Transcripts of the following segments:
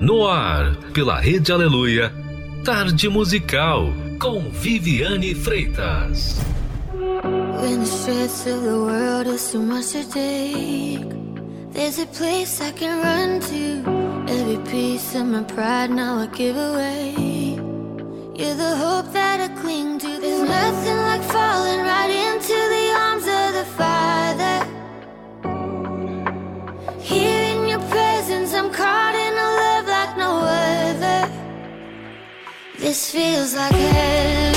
No ar, pela Rede Aleluia, Tarde Musical, com Viviane Freitas. When the stress of the world is too much to take, there's a place I can run to. Every piece of my pride now I give away. You're the hope that I cling to. There's nothing like falling right in. This feels like hell.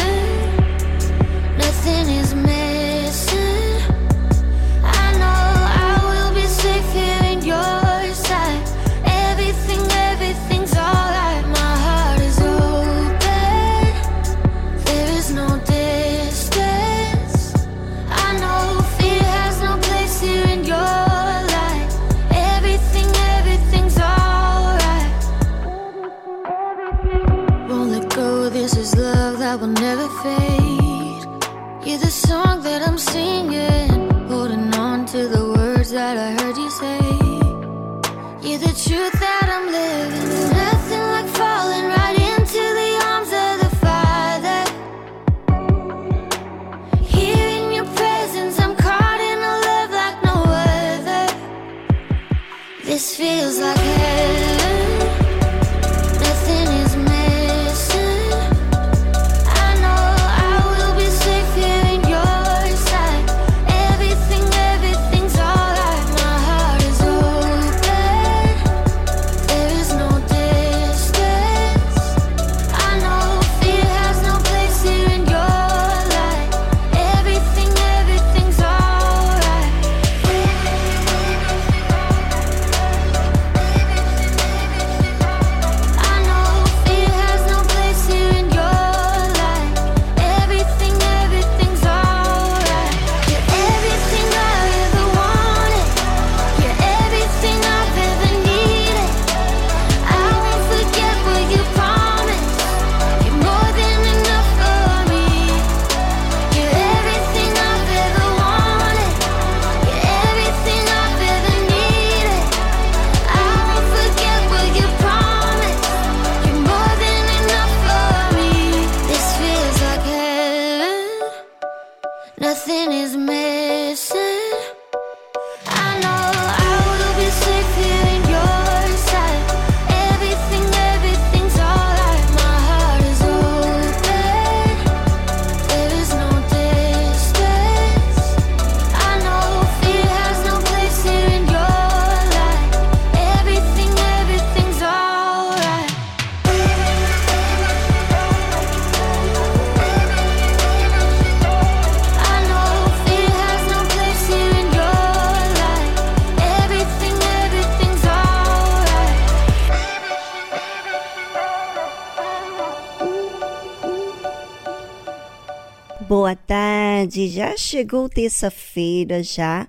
boa tarde. Já chegou terça-feira já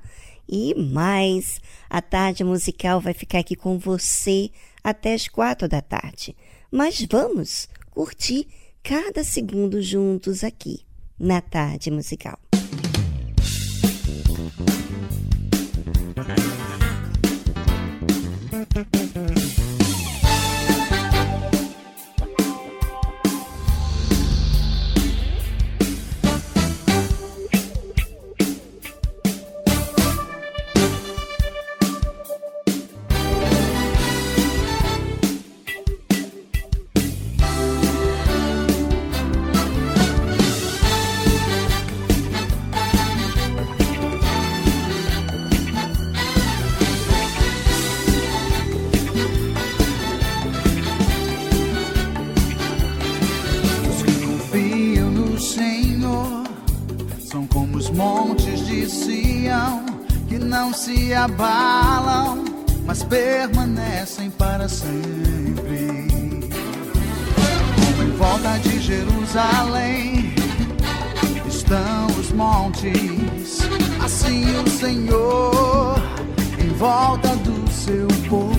e mais. A tarde musical vai ficar aqui com você até as quatro da tarde. Mas vamos curtir cada segundo juntos aqui na tarde musical. diz: Assim o Senhor em volta do seu povo,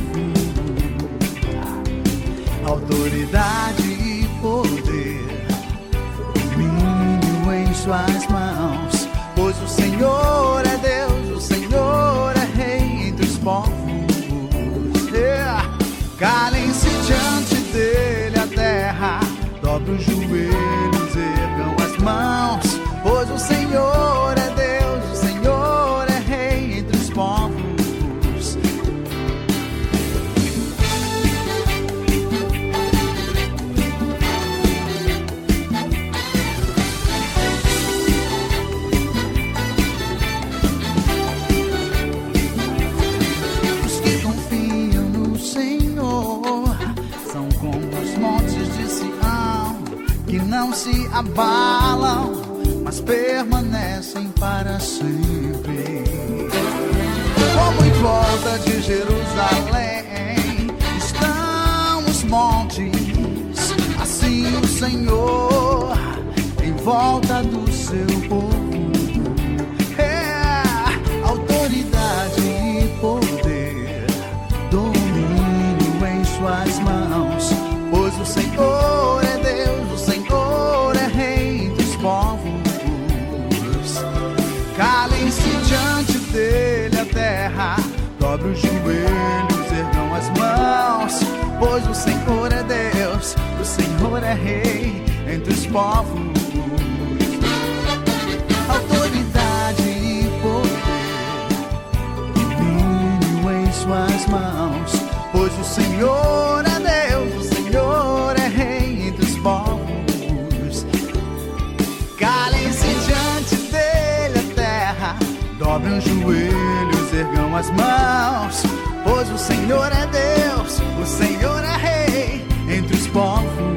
autoridade e poder, domínio em suas mãos, pois o Senhor é Deus, o Senhor é Rei dos povos. Yeah. Calem-se diante dele a terra, dobre os joelhos, ergam as mãos, pois o Senhor abalam, mas permanecem para sempre. Como em volta de Jerusalém estão os montes, assim o Senhor em volta do seu povo. Senhor é Rei entre os povos autoridade e poder, domínio em suas mãos. Pois o Senhor é Deus, o Senhor é Rei entre os povos. Calem-se diante dele a terra, dobrem os joelhos, ergam as mãos. Pois o Senhor é Deus, o Senhor é Rei entre os povos.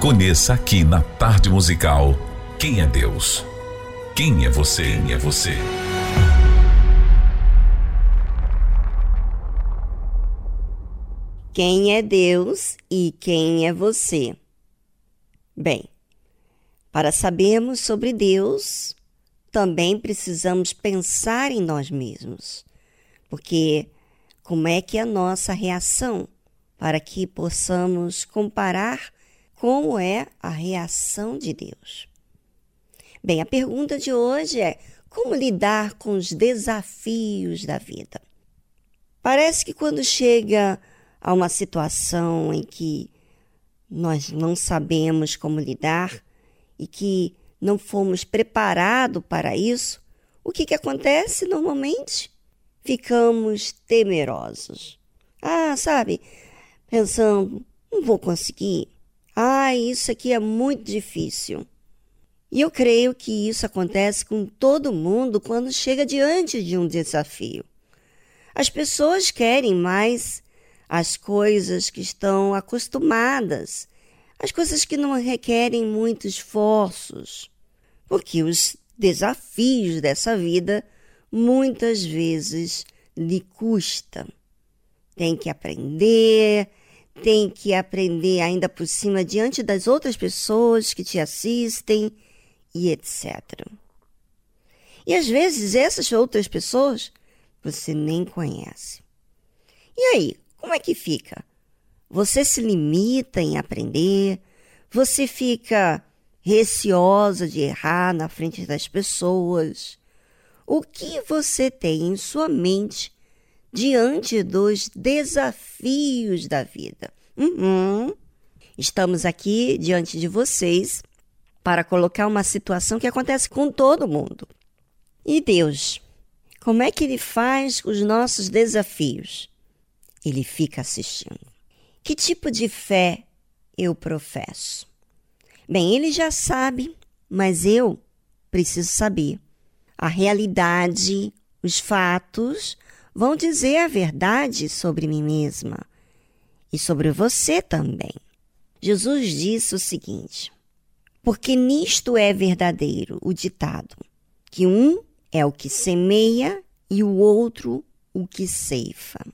Conheça aqui na Tarde Musical quem é Deus. Quem é você? Quem é você? Quem é Deus e quem é você? Bem, para sabermos sobre Deus, também precisamos pensar em nós mesmos. Porque como é que é a nossa reação para que possamos comparar como é a reação de Deus? Bem, a pergunta de hoje é: como lidar com os desafios da vida? Parece que quando chega a uma situação em que nós não sabemos como lidar e que não fomos preparados para isso, o que, que acontece normalmente? Ficamos temerosos. Ah, sabe, pensando, não vou conseguir. Ah, isso aqui é muito difícil. E eu creio que isso acontece com todo mundo quando chega diante de um desafio. As pessoas querem mais as coisas que estão acostumadas, as coisas que não requerem muitos esforços, porque os desafios dessa vida muitas vezes lhe custam. Tem que aprender, tem que aprender ainda por cima diante das outras pessoas que te assistem e etc. E às vezes essas outras pessoas você nem conhece. E aí, como é que fica? Você se limita em aprender? Você fica receosa de errar na frente das pessoas? O que você tem em sua mente diante dos desafios da vida? Uhum. Estamos aqui diante de vocês para colocar uma situação que acontece com todo mundo. E Deus, como é que Ele faz os nossos desafios? ele fica assistindo. Que tipo de fé eu professo? Bem, ele já sabe, mas eu preciso saber. A realidade, os fatos vão dizer a verdade sobre mim mesma e sobre você também. Jesus disse o seguinte: Porque nisto é verdadeiro o ditado, que um é o que semeia e o outro o que ceifa.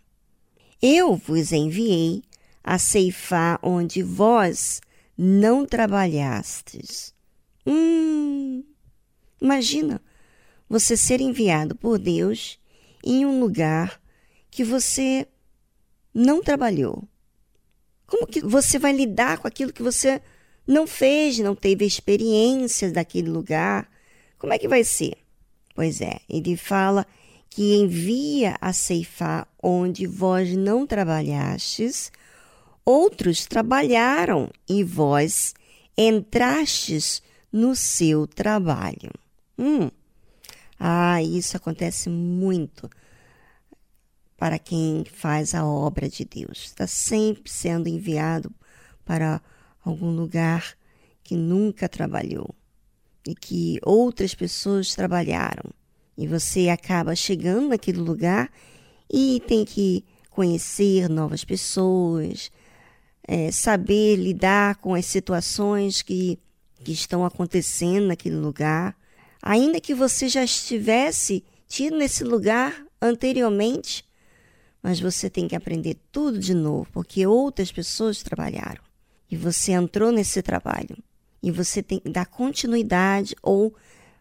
Eu vos enviei a ceifar onde vós não trabalhastes. Hum, imagina você ser enviado por Deus em um lugar que você não trabalhou. Como que você vai lidar com aquilo que você não fez, não teve experiências daquele lugar? Como é que vai ser? Pois é, ele fala que envia a ceifar onde vós não trabalhastes, outros trabalharam e vós entrastes no seu trabalho. Hum. Ah, isso acontece muito para quem faz a obra de Deus. Está sempre sendo enviado para algum lugar que nunca trabalhou e que outras pessoas trabalharam. E você acaba chegando naquele lugar e tem que conhecer novas pessoas, é, saber lidar com as situações que, que estão acontecendo naquele lugar. Ainda que você já estivesse tido nesse lugar anteriormente, mas você tem que aprender tudo de novo, porque outras pessoas trabalharam e você entrou nesse trabalho e você tem que dar continuidade ou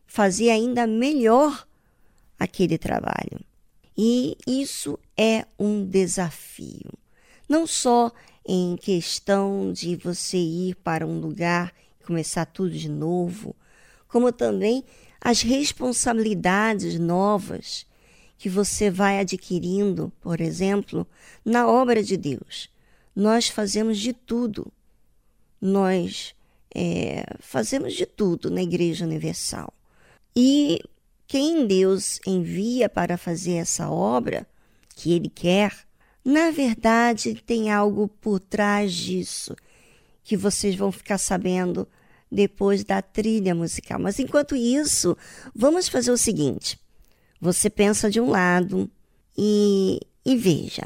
fazer ainda melhor aquele trabalho. E isso é um desafio. Não só em questão de você ir para um lugar e começar tudo de novo, como também as responsabilidades novas que você vai adquirindo, por exemplo, na obra de Deus. Nós fazemos de tudo. Nós é, fazemos de tudo na Igreja Universal. E quem Deus envia para fazer essa obra que Ele quer, na verdade tem algo por trás disso que vocês vão ficar sabendo depois da trilha musical. Mas enquanto isso, vamos fazer o seguinte: você pensa de um lado e, e veja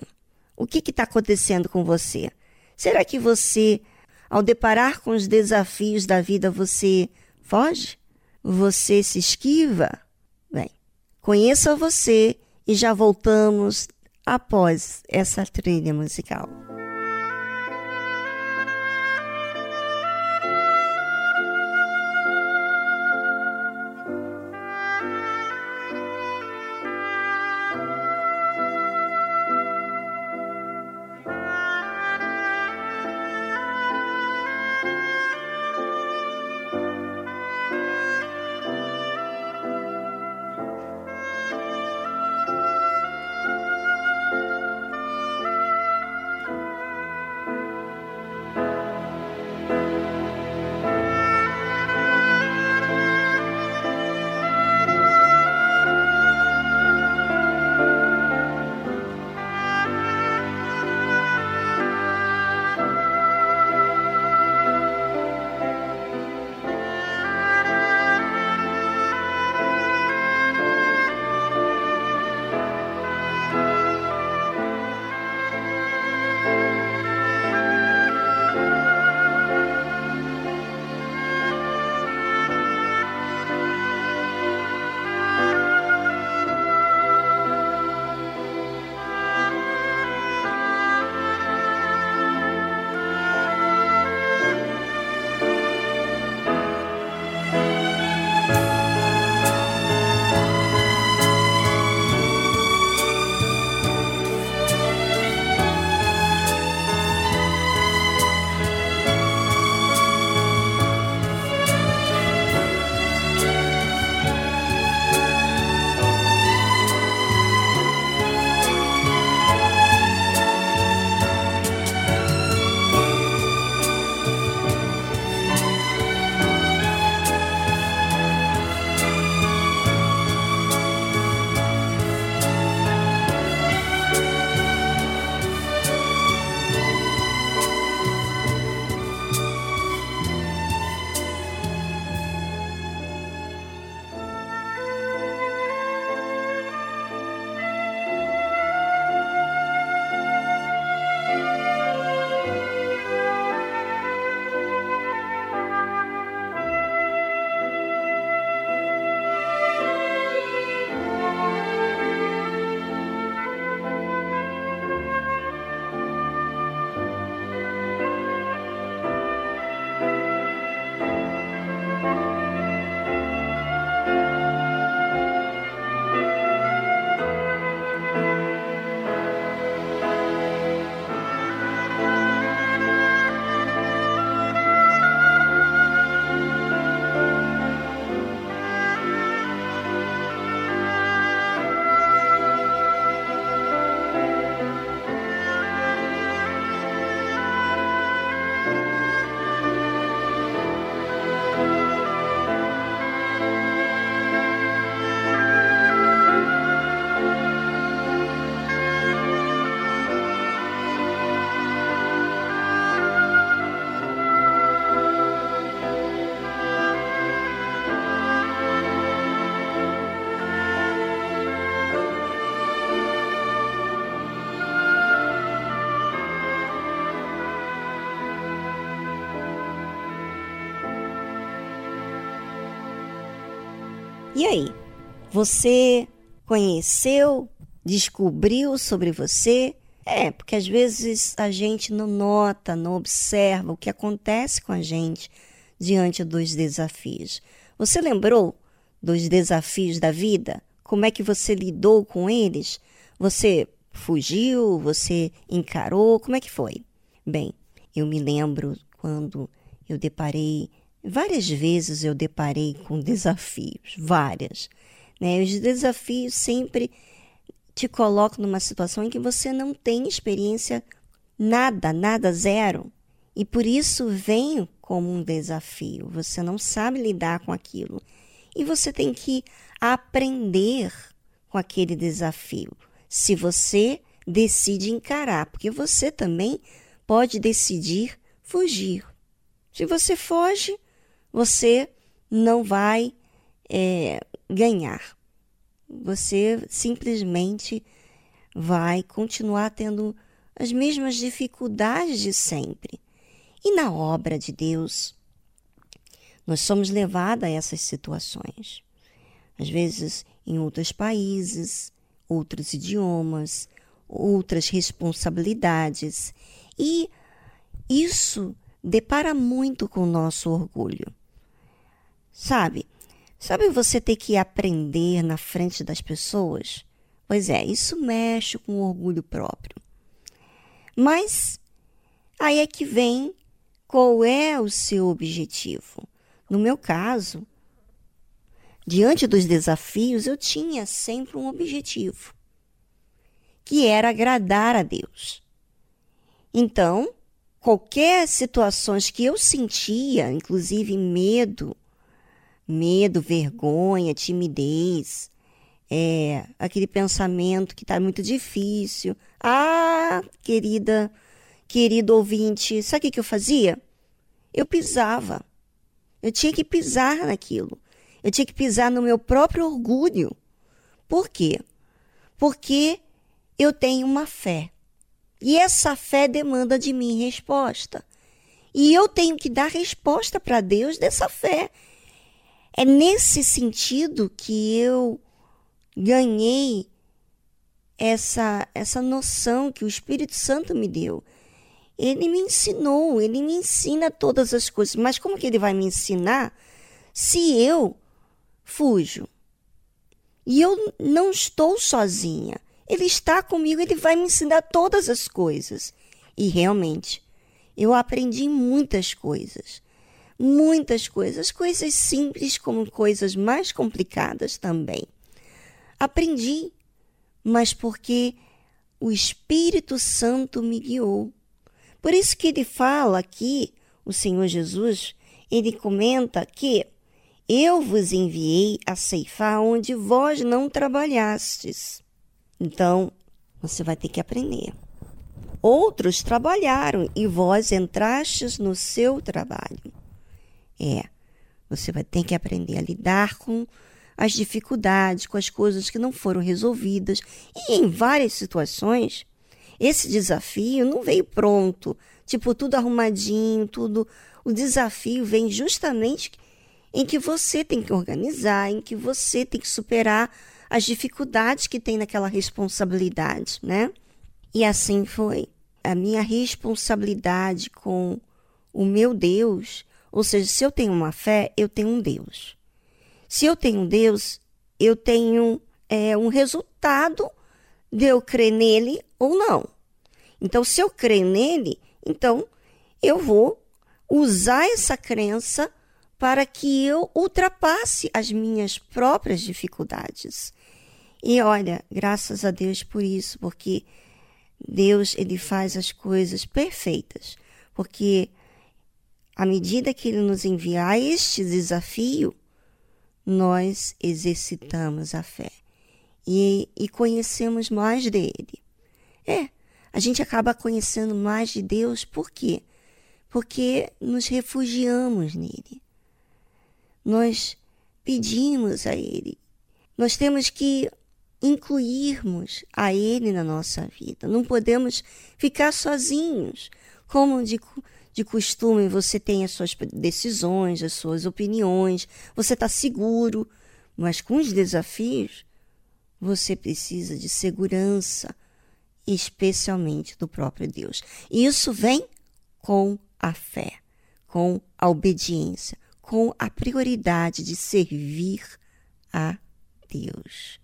o que está acontecendo com você. Será que você, ao deparar com os desafios da vida, você foge? Você se esquiva? Bem, conheça você e já voltamos após essa trilha musical. E aí? Você conheceu, descobriu sobre você? É, porque às vezes a gente não nota, não observa o que acontece com a gente diante dos desafios. Você lembrou dos desafios da vida? Como é que você lidou com eles? Você fugiu? Você encarou? Como é que foi? Bem, eu me lembro quando eu deparei Várias vezes eu deparei com desafios, várias. Né? Os desafios sempre te colocam numa situação em que você não tem experiência, nada, nada, zero. E por isso vem como um desafio. Você não sabe lidar com aquilo. E você tem que aprender com aquele desafio. Se você decide encarar, porque você também pode decidir fugir. Se você foge, você não vai é, ganhar. Você simplesmente vai continuar tendo as mesmas dificuldades de sempre. E na obra de Deus, nós somos levados a essas situações. Às vezes em outros países, outros idiomas, outras responsabilidades. E isso depara muito com o nosso orgulho. Sabe? Sabe você ter que aprender na frente das pessoas? Pois é, isso mexe com o orgulho próprio. Mas aí é que vem qual é o seu objetivo. No meu caso, diante dos desafios, eu tinha sempre um objetivo, que era agradar a Deus. Então, qualquer situações que eu sentia, inclusive medo, medo, vergonha, timidez, é, aquele pensamento que está muito difícil. Ah, querida, querido ouvinte, sabe o que, eu fazia? Eu pisava. Eu tinha que pisar naquilo. Eu tinha que pisar no meu próprio orgulho. Por quê? Porque eu tenho uma fé. E essa fé demanda de mim resposta. E eu tenho que dar resposta para Deus dessa fé. É nesse sentido que eu ganhei essa essa noção que o Espírito Santo me deu. Ele me ensinou, ele me ensina todas as coisas, mas como que ele vai me ensinar se eu fujo? E eu não estou sozinha. Ele está comigo, ele vai me ensinar todas as coisas. E realmente, eu aprendi muitas coisas. Muitas coisas, coisas simples como coisas mais complicadas também. Aprendi, mas porque o Espírito Santo me guiou. Por isso que ele fala aqui, o Senhor Jesus, ele comenta que eu vos enviei a ceifar onde vós não trabalhastes. Então, você vai ter que aprender. Outros trabalharam e vós entrastes no seu trabalho. É, você vai ter que aprender a lidar com as dificuldades, com as coisas que não foram resolvidas. E em várias situações, esse desafio não veio pronto, tipo tudo arrumadinho, tudo. O desafio vem justamente em que você tem que organizar, em que você tem que superar as dificuldades que tem naquela responsabilidade, né? E assim foi. A minha responsabilidade com o meu Deus, ou seja, se eu tenho uma fé, eu tenho um Deus. Se eu tenho um Deus, eu tenho é, um resultado de eu crer nele ou não. Então, se eu crer nele, então eu vou usar essa crença para que eu ultrapasse as minhas próprias dificuldades. E olha, graças a Deus por isso, porque Deus ele faz as coisas perfeitas, porque à medida que ele nos enviar este desafio, nós exercitamos a fé e, e conhecemos mais dele. É, a gente acaba conhecendo mais de Deus, por quê? Porque nos refugiamos nele. Nós pedimos a ele. Nós temos que incluirmos a Ele na nossa vida. Não podemos ficar sozinhos. Como de, de costume, você tem as suas decisões, as suas opiniões, você está seguro, mas com os desafios, você precisa de segurança, especialmente do próprio Deus. E isso vem com a fé, com a obediência, com a prioridade de servir a Deus.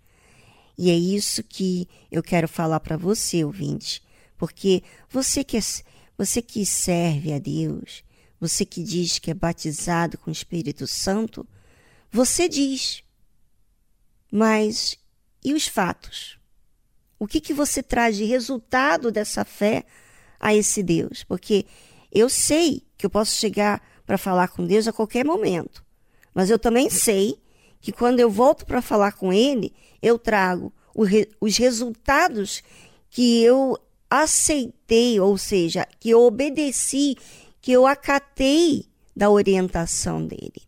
E é isso que eu quero falar para você, ouvinte, porque você que, é, você que serve a Deus, você que diz que é batizado com o Espírito Santo, você diz. Mas e os fatos? O que, que você traz de resultado dessa fé a esse Deus? Porque Eu sei que eu posso chegar para falar com Deus a qualquer momento, mas eu também sei que quando eu volto para falar com Ele, eu trago os resultados que eu aceitei, ou seja, que eu obedeci, que eu acatei da orientação dele.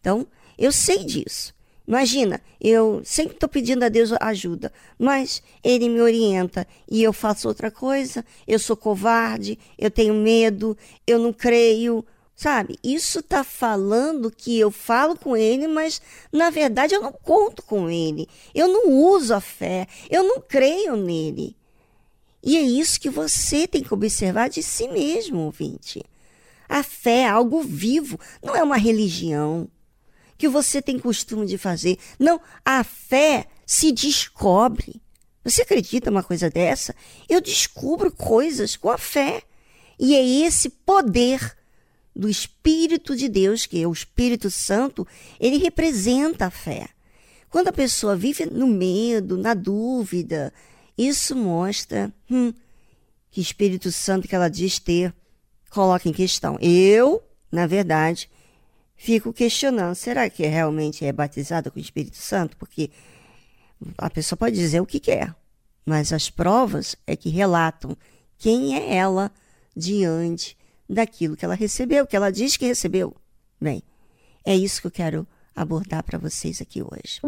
Então, eu sei disso. Imagina, eu sempre estou pedindo a Deus ajuda, mas Ele me orienta e eu faço outra coisa, eu sou covarde, eu tenho medo, eu não creio, sabe? Isso está falando que eu falo com Ele, mas na verdade eu não conto com Ele, eu não uso a fé, eu não creio nele. E é isso que você tem que observar de si mesmo, ouvinte. A fé é algo vivo, não é uma religião que você tem costume de fazer. Não, a fé se descobre. Você acredita uma coisa dessa? Eu descubro coisas com a fé. E é esse poder do Espírito de Deus, que é o Espírito Santo, ele representa a fé. Quando a pessoa vive no medo, na dúvida, isso mostra hum, que Espírito Santo que ela diz ter coloca em questão. Eu, na verdade, fico questionando: será que realmente é batizada com o Espírito Santo? Porque a pessoa pode dizer o que quer, mas as provas é que relatam quem é ela diante daquilo que ela recebeu, que ela diz que recebeu. Bem, é isso que eu quero abordar para vocês aqui hoje.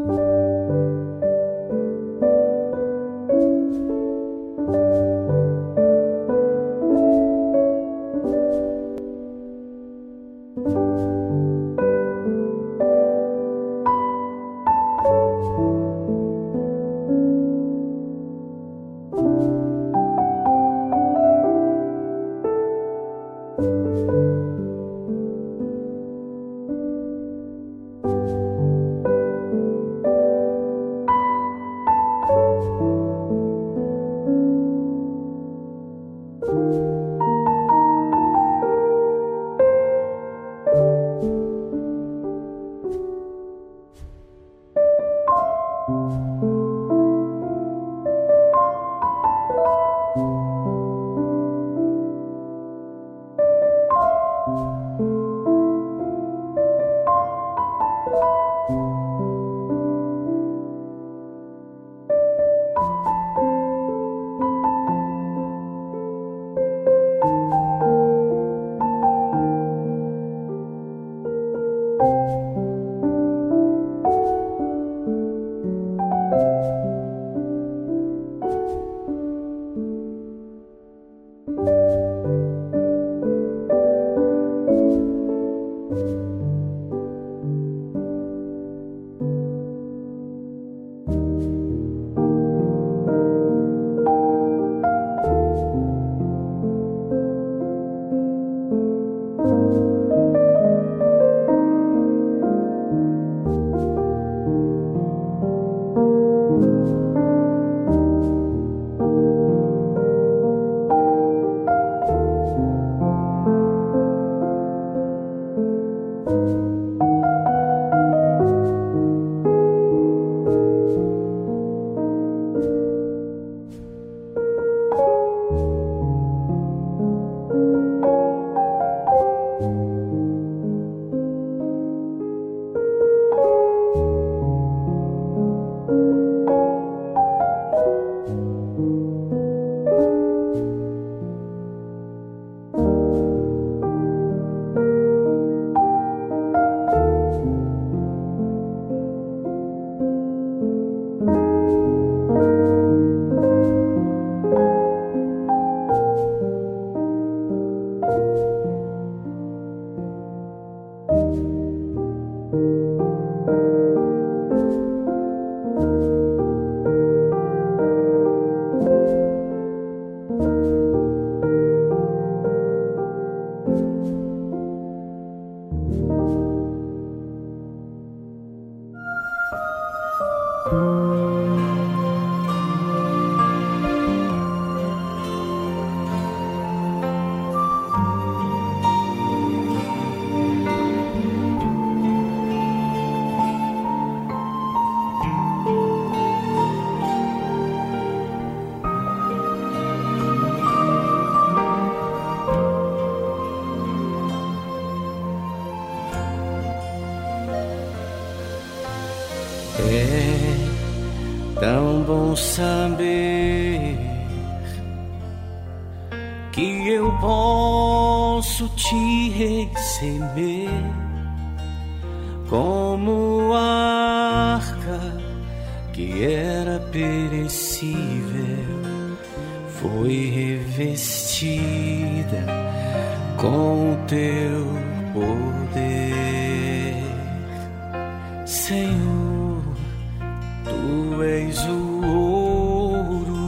Tu és o ouro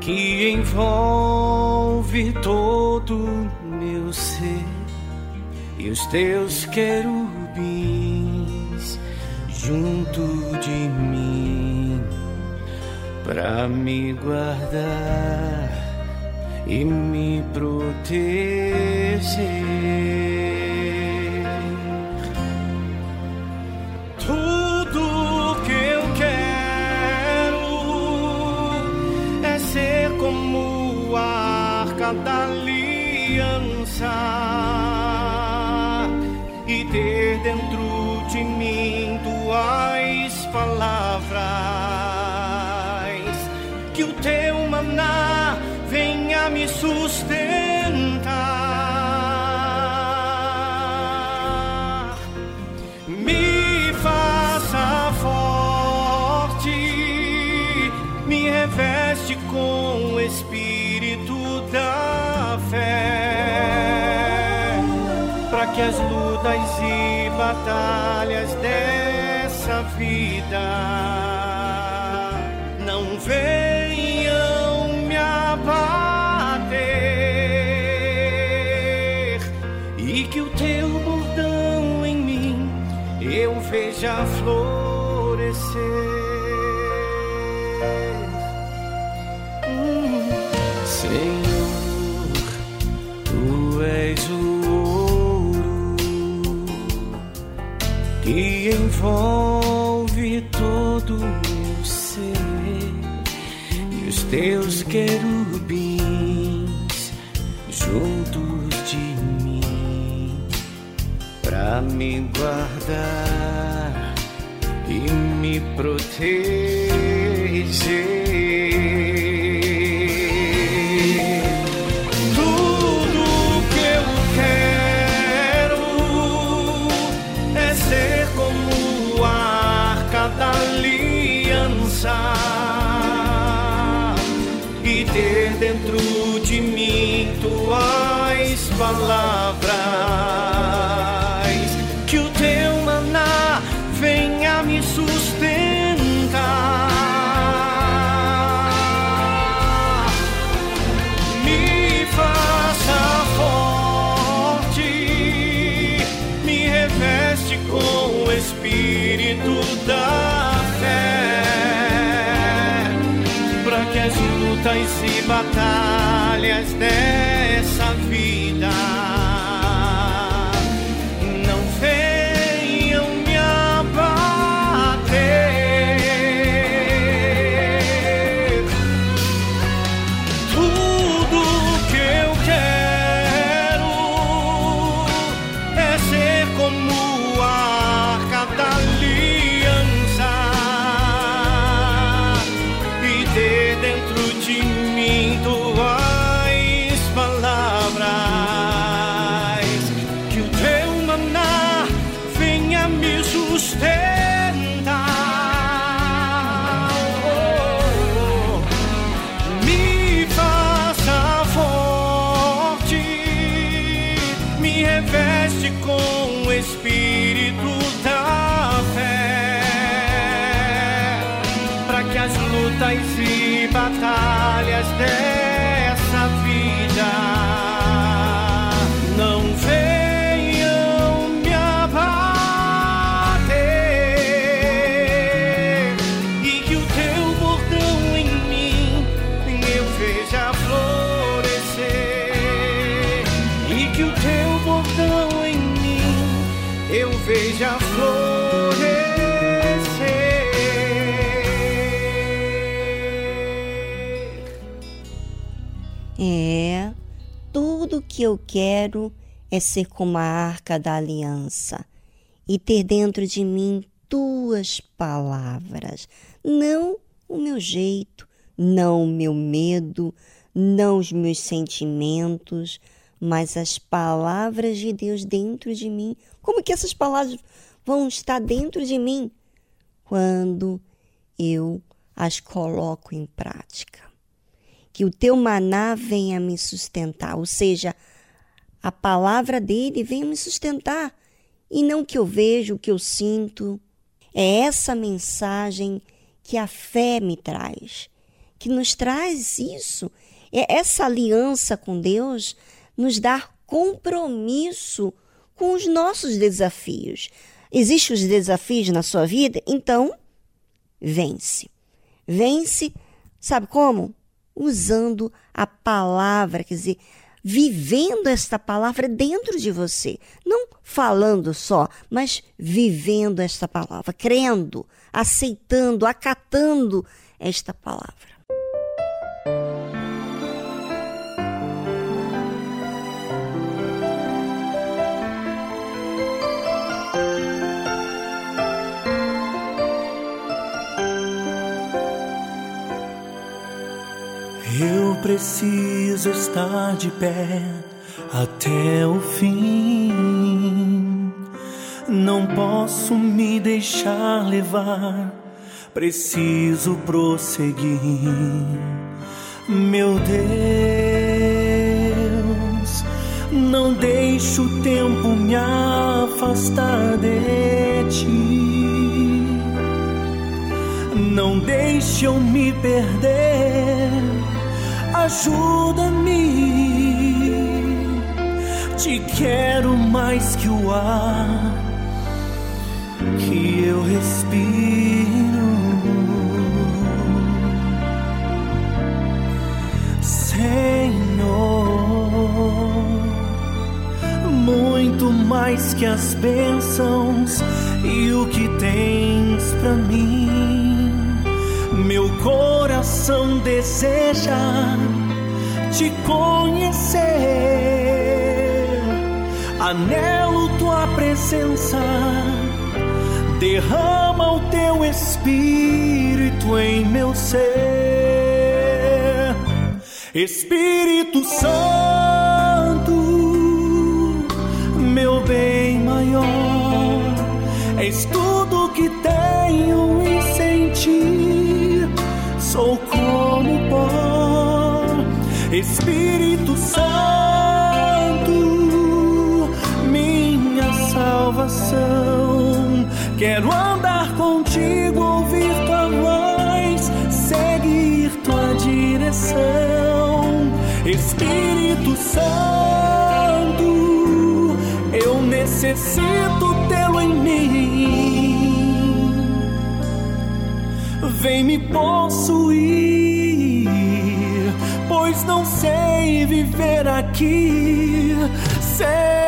que envolve todo meu ser e os teus querubins junto de mim para me guardar e me proteger. dentro de mim tuas palavras, que o teu maná venha me sustentar. batalhas dessa vida. envolve todo o ser e os teus querubins juntos de mim para me guardar e me proteger. batallas de que eu quero é ser como a arca da aliança e ter dentro de mim tuas palavras, não o meu jeito, não o meu medo, não os meus sentimentos, mas as palavras de Deus dentro de mim. Como que essas palavras vão estar dentro de mim quando eu as coloco em prática? Que o teu maná venha me sustentar, ou seja, a palavra dele venha me sustentar e não que eu vejo, o que eu sinto. É essa mensagem que a fé me traz, que nos traz isso. É essa aliança com Deus nos dar compromisso com os nossos desafios. Existem os desafios na sua vida? Então, vence. Vence, sabe como? Usando a palavra, quer dizer, vivendo esta palavra dentro de você. Não falando só, mas vivendo esta palavra, crendo, aceitando, acatando esta palavra. Eu preciso estar de pé até o fim. Não posso me deixar levar, preciso prosseguir. Meu Deus, não deixe o tempo me afastar de ti. Não deixe eu me perder ajuda-me. Te quero mais que o ar que eu respiro. Senhor, muito mais que as bênçãos e o que tens para mim meu coração deseja te conhecer. Anelo tua presença, derrama o teu espírito em meu ser. Espírito Santo, meu bem maior, és tudo que tenho. Sou como pó, Espírito Santo, minha salvação. Quero andar contigo, ouvir tua voz, seguir tua direção. Espírito Santo, eu necessito tê-lo em mim. Vem me possuir, pois não sei viver aqui. Sem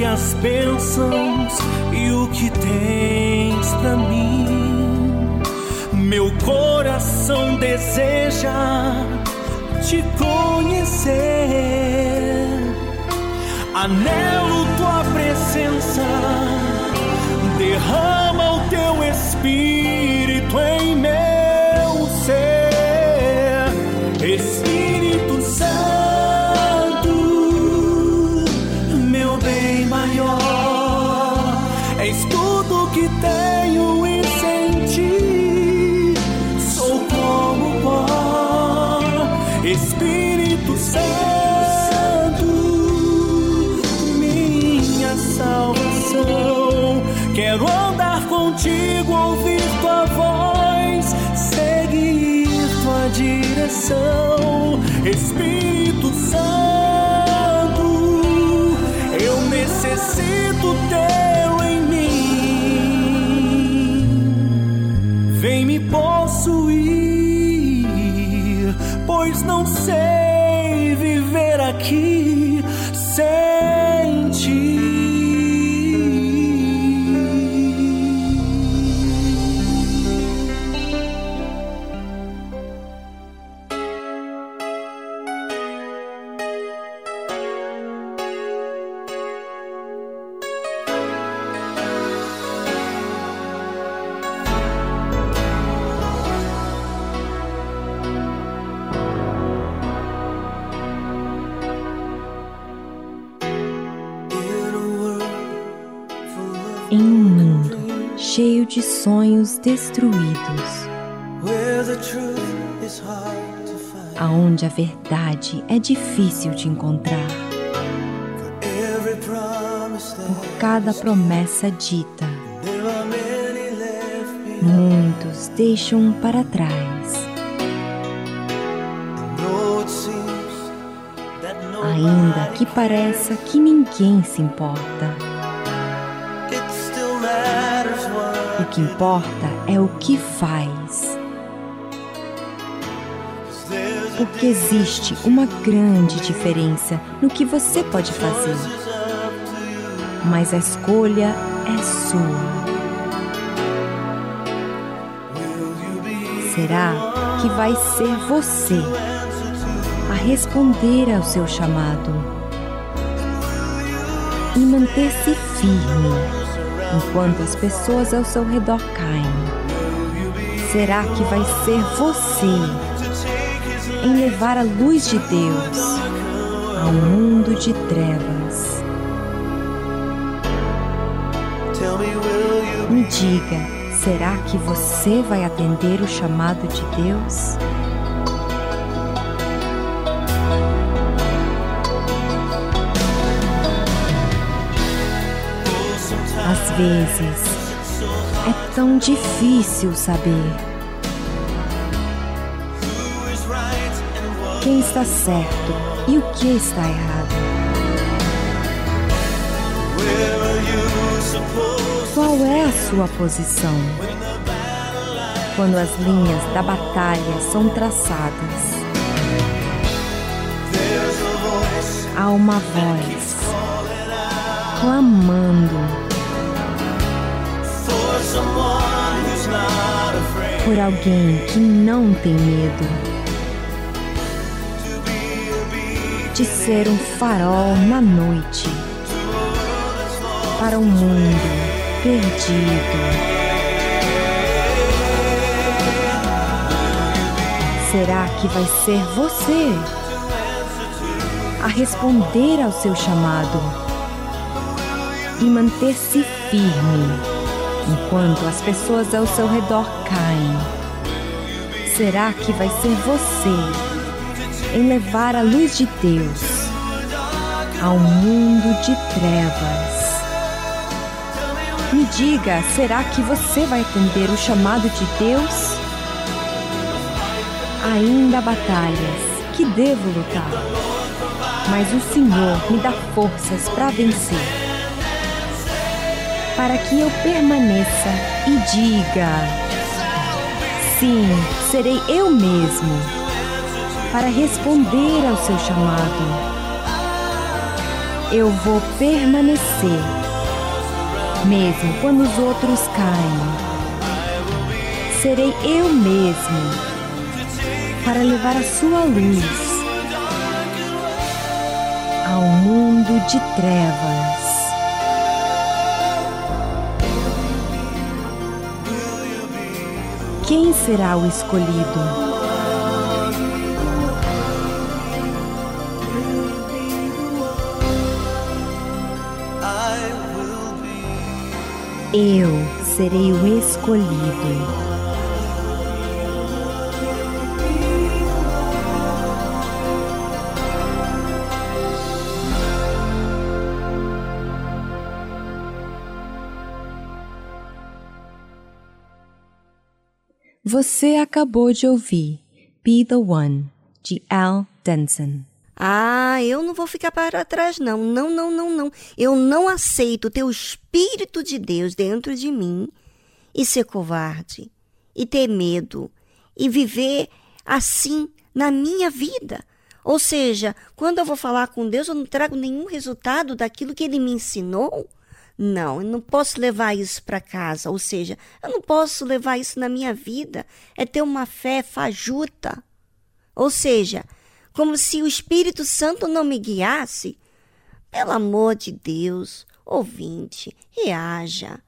que as bênçãos e o que tens para mim. Meu coração deseja te conhecer. Anelo tua presença, derrama o teu espírito em meu direção. Espírito Santo, eu necessito tê-lo em mim. Vem me possuir, pois não sei viver aqui sem destruídos, aonde a verdade é difícil de encontrar. Por cada promessa dita, muitos deixam para trás, ainda que pareça que ninguém se importa. Que importa é o que faz, porque existe uma grande diferença no que você pode fazer, mas a escolha é sua. Será que vai ser você a responder ao seu chamado e manter-se firme enquanto as pessoas ao seu redor caem? Será que vai ser você em levar a luz de Deus ao mundo de trevas? Me diga, será que você vai atender o chamado de Deus? Vezes é tão difícil saber quem está certo e o que está errado. Qual é a sua posição? Quando as linhas da batalha são traçadas, há uma voz clamando por alguém que não tem medo. De ser um farol na noite. Para um mundo perdido. Será que vai ser você a responder ao seu chamado e manter-se firme enquanto as pessoas ao seu redor caem? Será que vai ser você em levar a luz de Deus ao mundo de trevas? Me diga, será que você vai atender o chamado de Deus? Ainda há batalhas que devo lutar, mas o Senhor me dá forças para vencer. Para que eu permaneça e diga: Sim, serei eu mesmo para responder ao seu chamado. Eu vou permanecer, mesmo quando os outros caem. Serei eu mesmo para levar a sua luz ao mundo de trevas. Quem será o escolhido? Eu serei o escolhido. Você acabou de ouvir Be the One, de Al Denson. Ah, eu não vou ficar para trás, não. Não, não, não, não. Eu não aceito ter o Espírito de Deus dentro de mim e ser covarde, e ter medo, e viver assim na minha vida. Ou seja, quando eu vou falar com Deus, eu não trago nenhum resultado daquilo que Ele me ensinou. Não, eu não posso levar isso para casa. Ou seja, eu não posso levar isso na minha vida. É ter uma fé fajuta. Ou seja, como se o Espírito Santo não me guiasse. Pelo amor de Deus, ouvinte, reaja.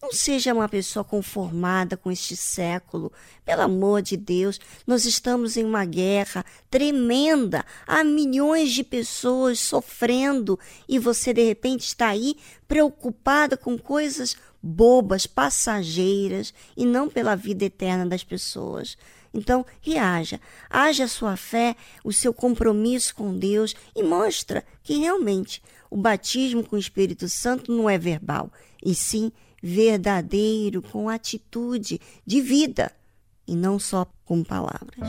Não seja uma pessoa conformada com este século. Pelo amor de Deus, nós estamos em uma guerra tremenda. Há milhões de pessoas sofrendo e você, de repente, está aí preocupada com coisas bobas, passageiras e não pela vida eterna das pessoas. Então, reaja, haja a sua fé, o seu compromisso com Deus e mostra que realmente o batismo com o Espírito Santo não é verbal, e sim verdadeiro, com atitude de vida e não só com palavras.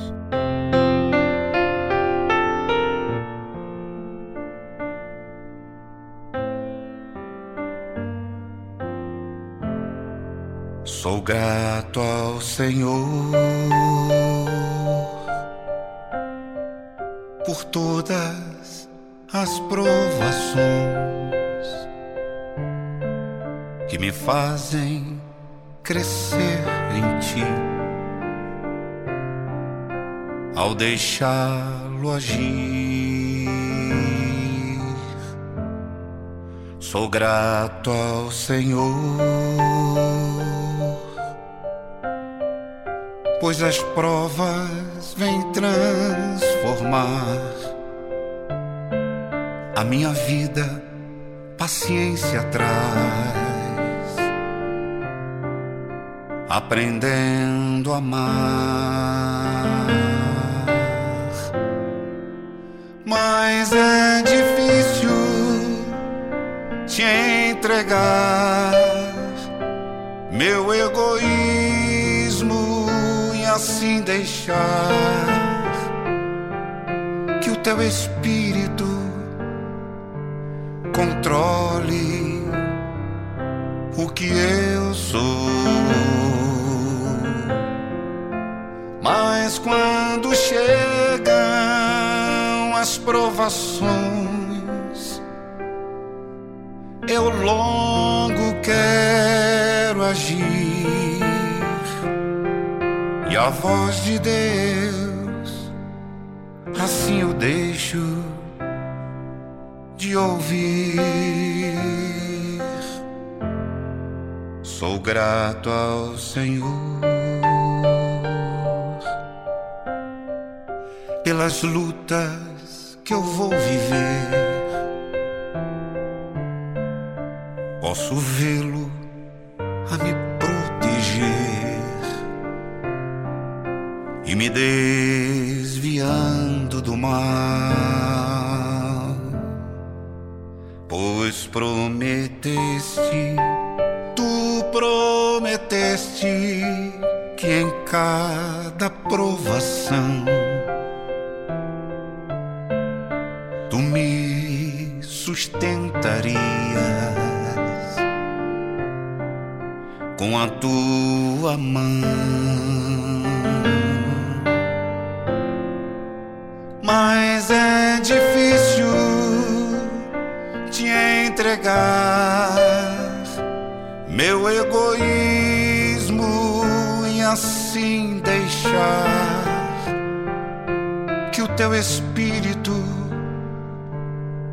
Sou grato ao Senhor por todas as provações que me fazem crescer em ti. Ao deixá-lo agir, sou grato ao Senhor pois as provas vêm transformar a minha vida, paciência traz, aprendendo a amar. Mas é difícil te entregar meu egoísmo e assim deixar que o teu espírito controle o que eu sou. Mas quando chegam as provações, eu logo quero agir e a voz de Deus assim eu deixo de ouvir. Sou grato ao Senhor pelas lutas que eu vou viver. Posso vê-lo a me proteger e me desviando do mal, pois prometeste, tu prometeste que em cada provação me sustentarias com a tua mão. Mas é difícil te entregar meu egoísmo e assim deixar que o teu espírito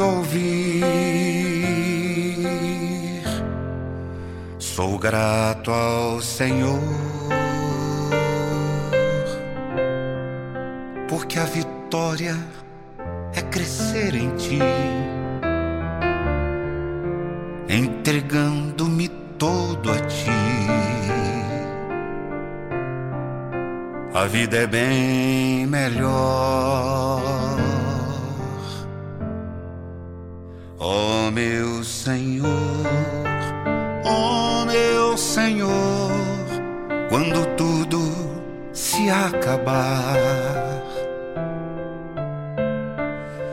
ouvir. Sou grato ao Senhor, porque a vitória é crescer em Ti, entregando-me todo a Ti. A vida é bem melhor. Ó meu Senhor, ó meu Senhor, quando tudo se acabar,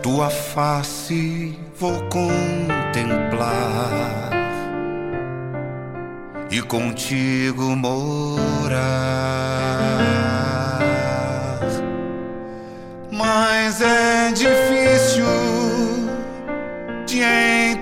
tua face vou contemplar e contigo morar. Mas é difícil te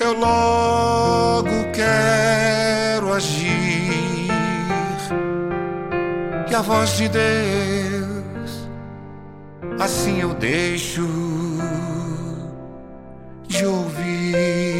eu logo quero agir. E a voz de Deus, assim eu deixo de ouvir.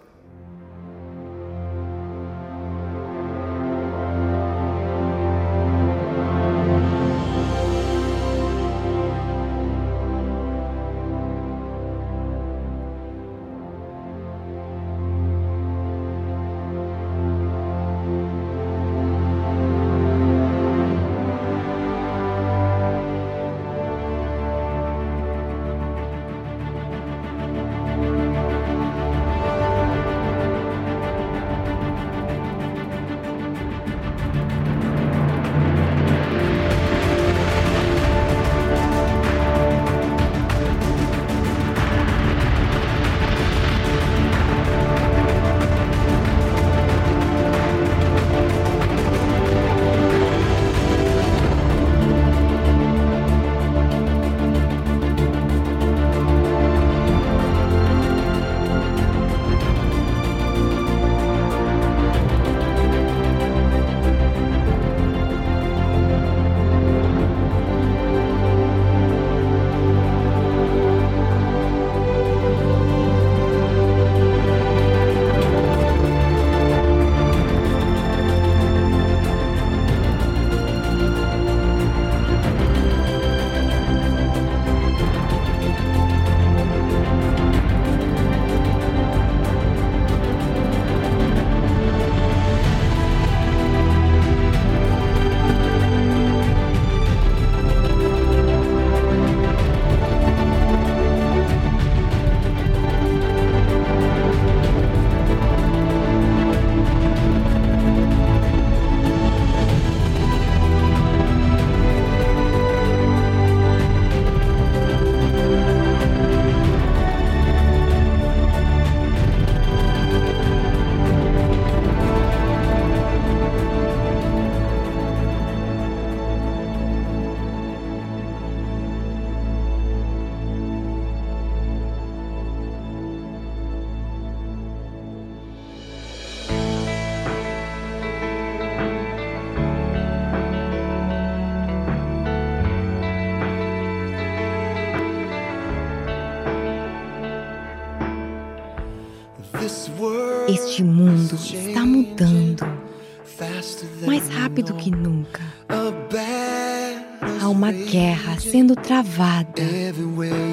Travada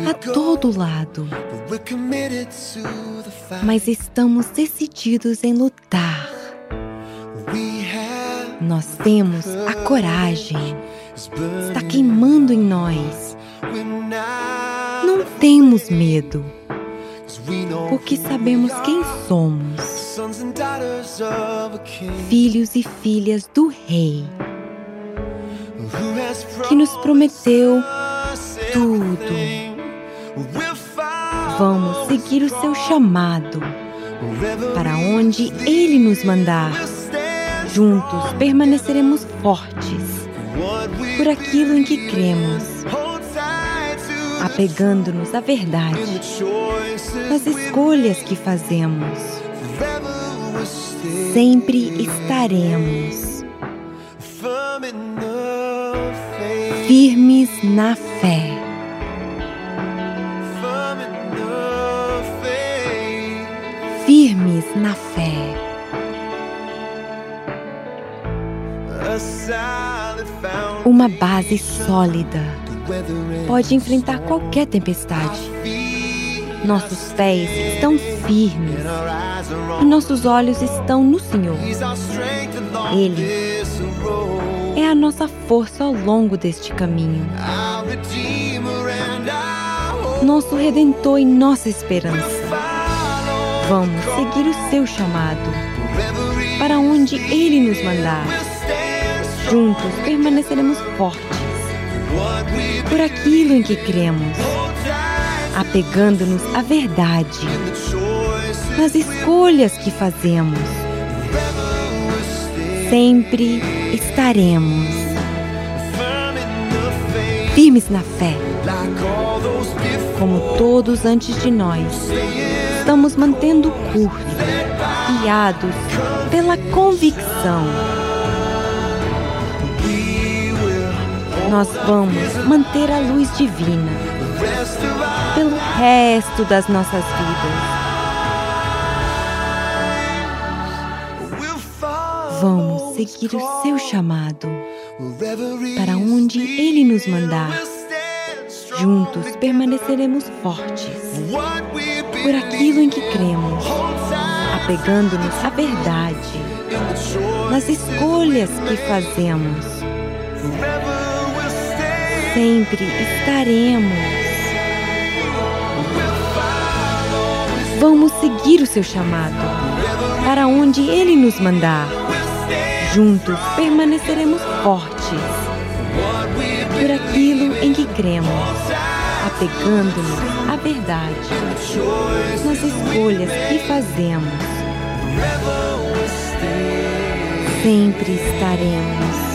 a todo lado. Mas estamos decididos em lutar. Nós temos a coragem. Está queimando em nós. Não temos medo, porque sabemos quem somos. Filhos e filhas do Rei, que nos prometeu tudo. Vamos seguir o seu chamado para onde ele nos mandar. Juntos permaneceremos fortes por aquilo em que cremos, apegando-nos à verdade, nas escolhas que fazemos. Sempre estaremos firmes na fé. Firmes na fé. Uma base sólida pode enfrentar qualquer tempestade. Nossos pés estão firmes e nossos olhos estão no Senhor. Ele é a nossa força ao longo deste caminho. Nosso redentor e nossa esperança. Vamos seguir o seu chamado para onde ele nos mandar. Juntos permaneceremos fortes por aquilo em que cremos, apegando-nos à verdade, nas escolhas que fazemos. Sempre estaremos firmes na fé, como todos antes de nós. Estamos mantendo o curso, guiados pela convicção nós vamos manter a luz divina pelo resto das nossas vidas. Vamos seguir o seu chamado para onde ele nos mandar. Juntos permaneceremos fortes por aquilo em que cremos, apegando-nos à verdade, nas escolhas que fazemos sempre estaremos. Vamos seguir o seu chamado para onde ele nos mandar. Juntos permaneceremos fortes por aquilo em que cremos, apegando-nos à verdade, nas escolhas que fazemos. Sempre estaremos.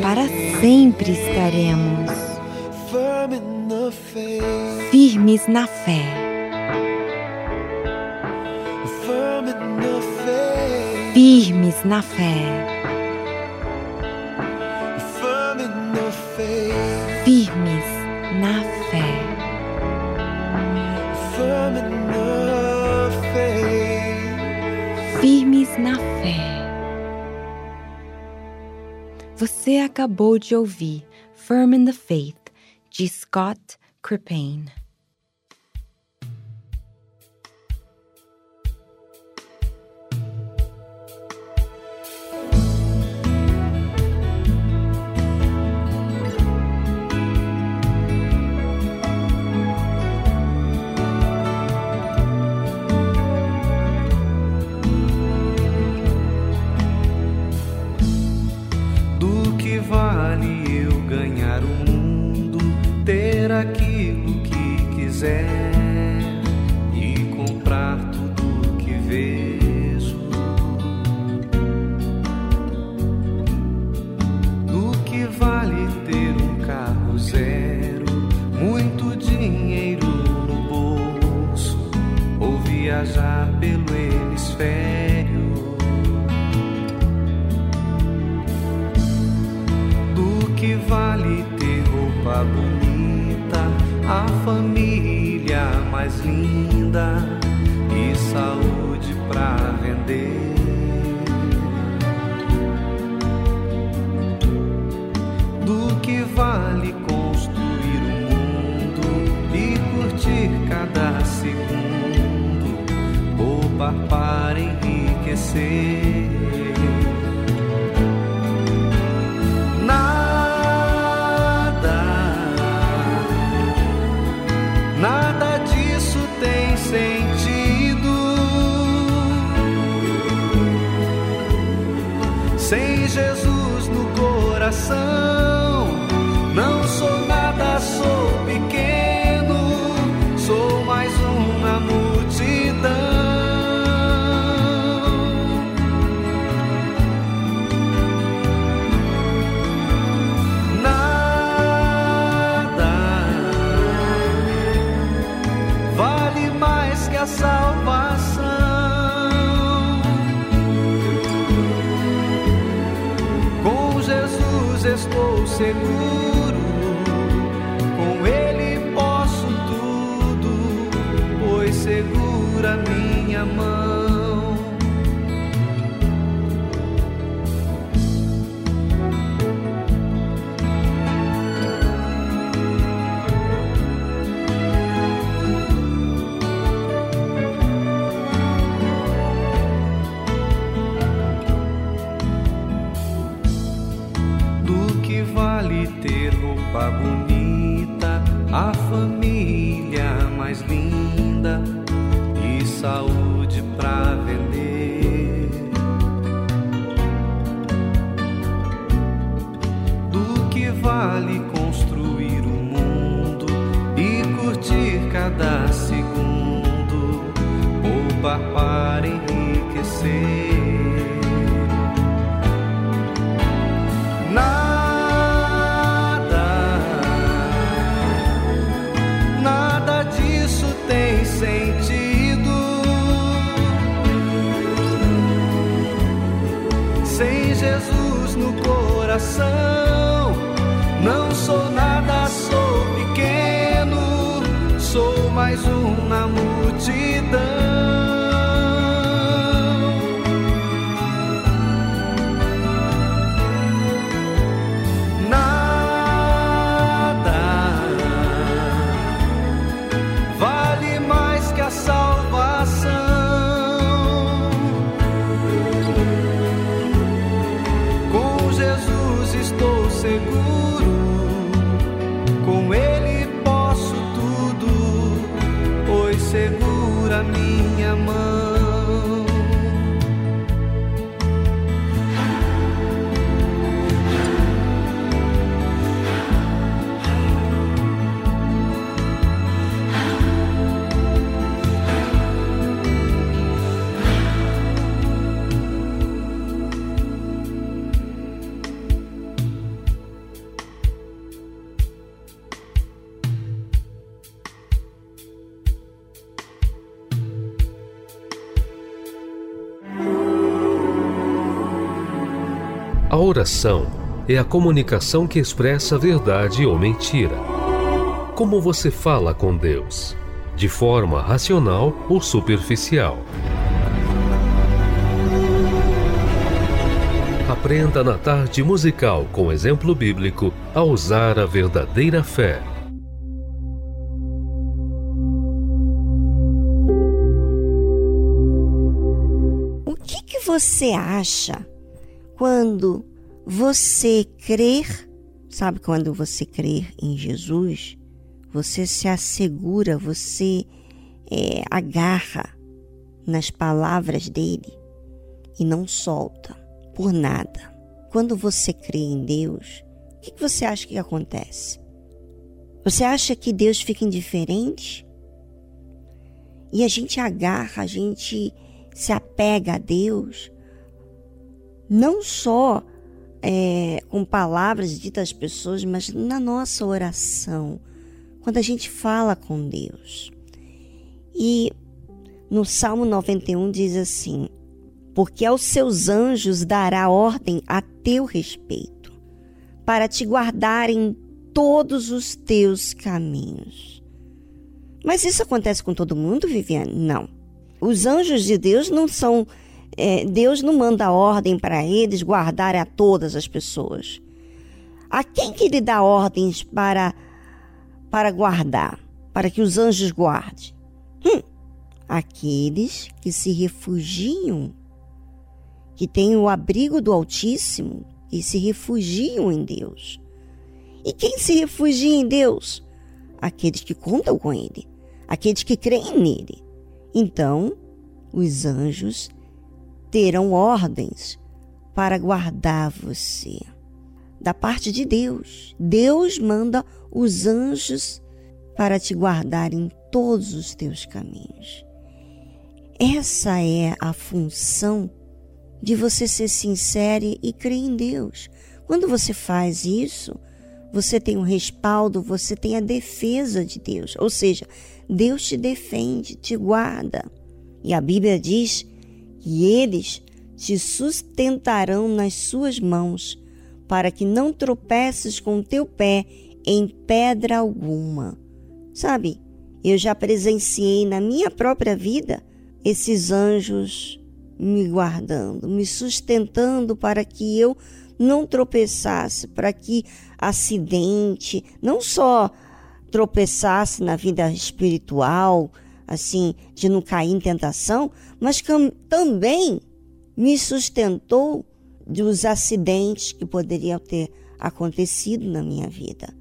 para sempre estaremos firmes na fé. Firmes na fé. Firmes na fé. Firmes na fé. Você acabou de ouvir Firm in the Faith, de Scott Crippane. Vale eu ganhar o mundo, ter aquilo que quiser e comprar tudo que vejo? Do que vale ter um carro zero, muito dinheiro no bolso ou viajar pelo hemisfério? Que vale ter roupa bonita, a família mais linda e saúde pra vender. Do que vale construir o mundo e curtir cada segundo, poupar para enriquecer. Nada multidão. Nada vale mais que a salvação. Com Jesus estou seguro, minha oração é a comunicação que expressa verdade ou mentira. Como você fala com Deus? De forma racional ou superficial? Aprenda na tarde musical com exemplo bíblico a usar a verdadeira fé. O que, que você acha quando você crer, sabe quando você crer em Jesus, você se assegura, você é, agarra nas palavras dele e não solta por nada. Quando você crê em Deus, o que, que você acha que acontece? Você acha que Deus fica indiferente? E a gente agarra, a gente se apega a Deus, não só é, com palavras ditas às pessoas, mas na nossa oração, quando a gente fala com Deus. E no Salmo 91 diz assim: Porque aos seus anjos dará ordem a teu respeito, para te guardar em todos os teus caminhos. Mas isso acontece com todo mundo, Viviane? Não. Os anjos de Deus não são. É, Deus não manda ordem para eles guardarem a todas as pessoas. A quem que ele dá ordens para, para guardar? Para que os anjos guardem? Hum, aqueles que se refugiam, que têm o abrigo do Altíssimo e se refugiam em Deus. E quem se refugia em Deus? Aqueles que contam com Ele, aqueles que creem nele. Então, os anjos terão ordens para guardar você. Da parte de Deus. Deus manda os anjos para te guardar em todos os teus caminhos. Essa é a função de você ser sincero e crer em Deus. Quando você faz isso, você tem um respaldo, você tem a defesa de Deus. Ou seja, Deus te defende, te guarda. E a Bíblia diz que eles te sustentarão nas suas mãos, para que não tropeces com teu pé em pedra alguma. Sabe, eu já presenciei na minha própria vida esses anjos me guardando, me sustentando para que eu não tropeçasse, para que acidente, não só tropeçasse na vida espiritual, assim, de não cair em tentação, mas que também me sustentou dos acidentes que poderiam ter acontecido na minha vida,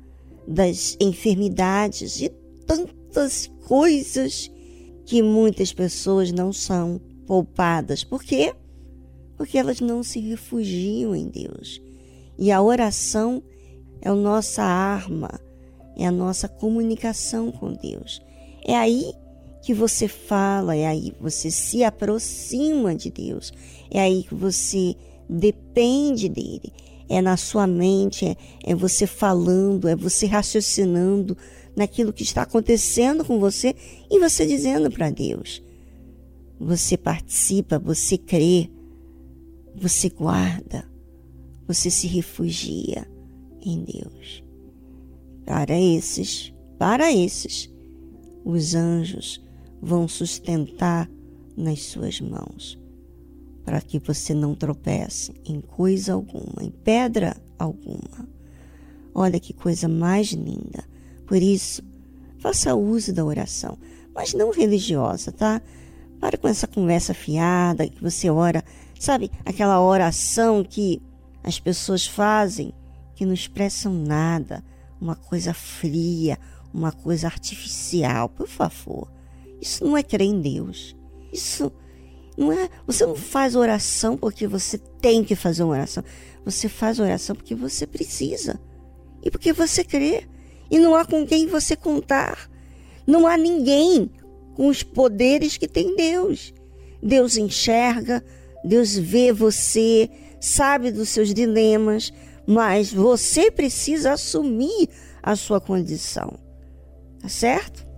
das enfermidades, de tantas coisas que muitas pessoas não são poupadas. Por quê? Porque elas não se refugiam em Deus. E a oração é a nossa arma, é a nossa comunicação com Deus. É aí que você fala, é aí que você se aproxima de Deus, é aí que você depende dele. É na sua mente, é, é você falando, é você raciocinando naquilo que está acontecendo com você e você dizendo para Deus. Você participa, você crê, você guarda, você se refugia em Deus. Para esses, para esses, os anjos vão sustentar nas suas mãos, para que você não tropece em coisa alguma, em pedra alguma. Olha que coisa mais linda. Por isso, faça uso da oração, mas não religiosa, tá? Para com essa conversa fiada que você ora, sabe, aquela oração que as pessoas fazem que não expressam nada, uma coisa fria, uma coisa artificial, por favor. Isso não é crer em Deus. Isso não é. Você não faz oração porque você tem que fazer uma oração. Você faz oração porque você precisa e porque você crê. E não há com quem você contar. Não há ninguém com os poderes que tem Deus. Deus enxerga, Deus vê você, sabe dos seus dilemas, mas você precisa assumir a sua condição. Tá certo?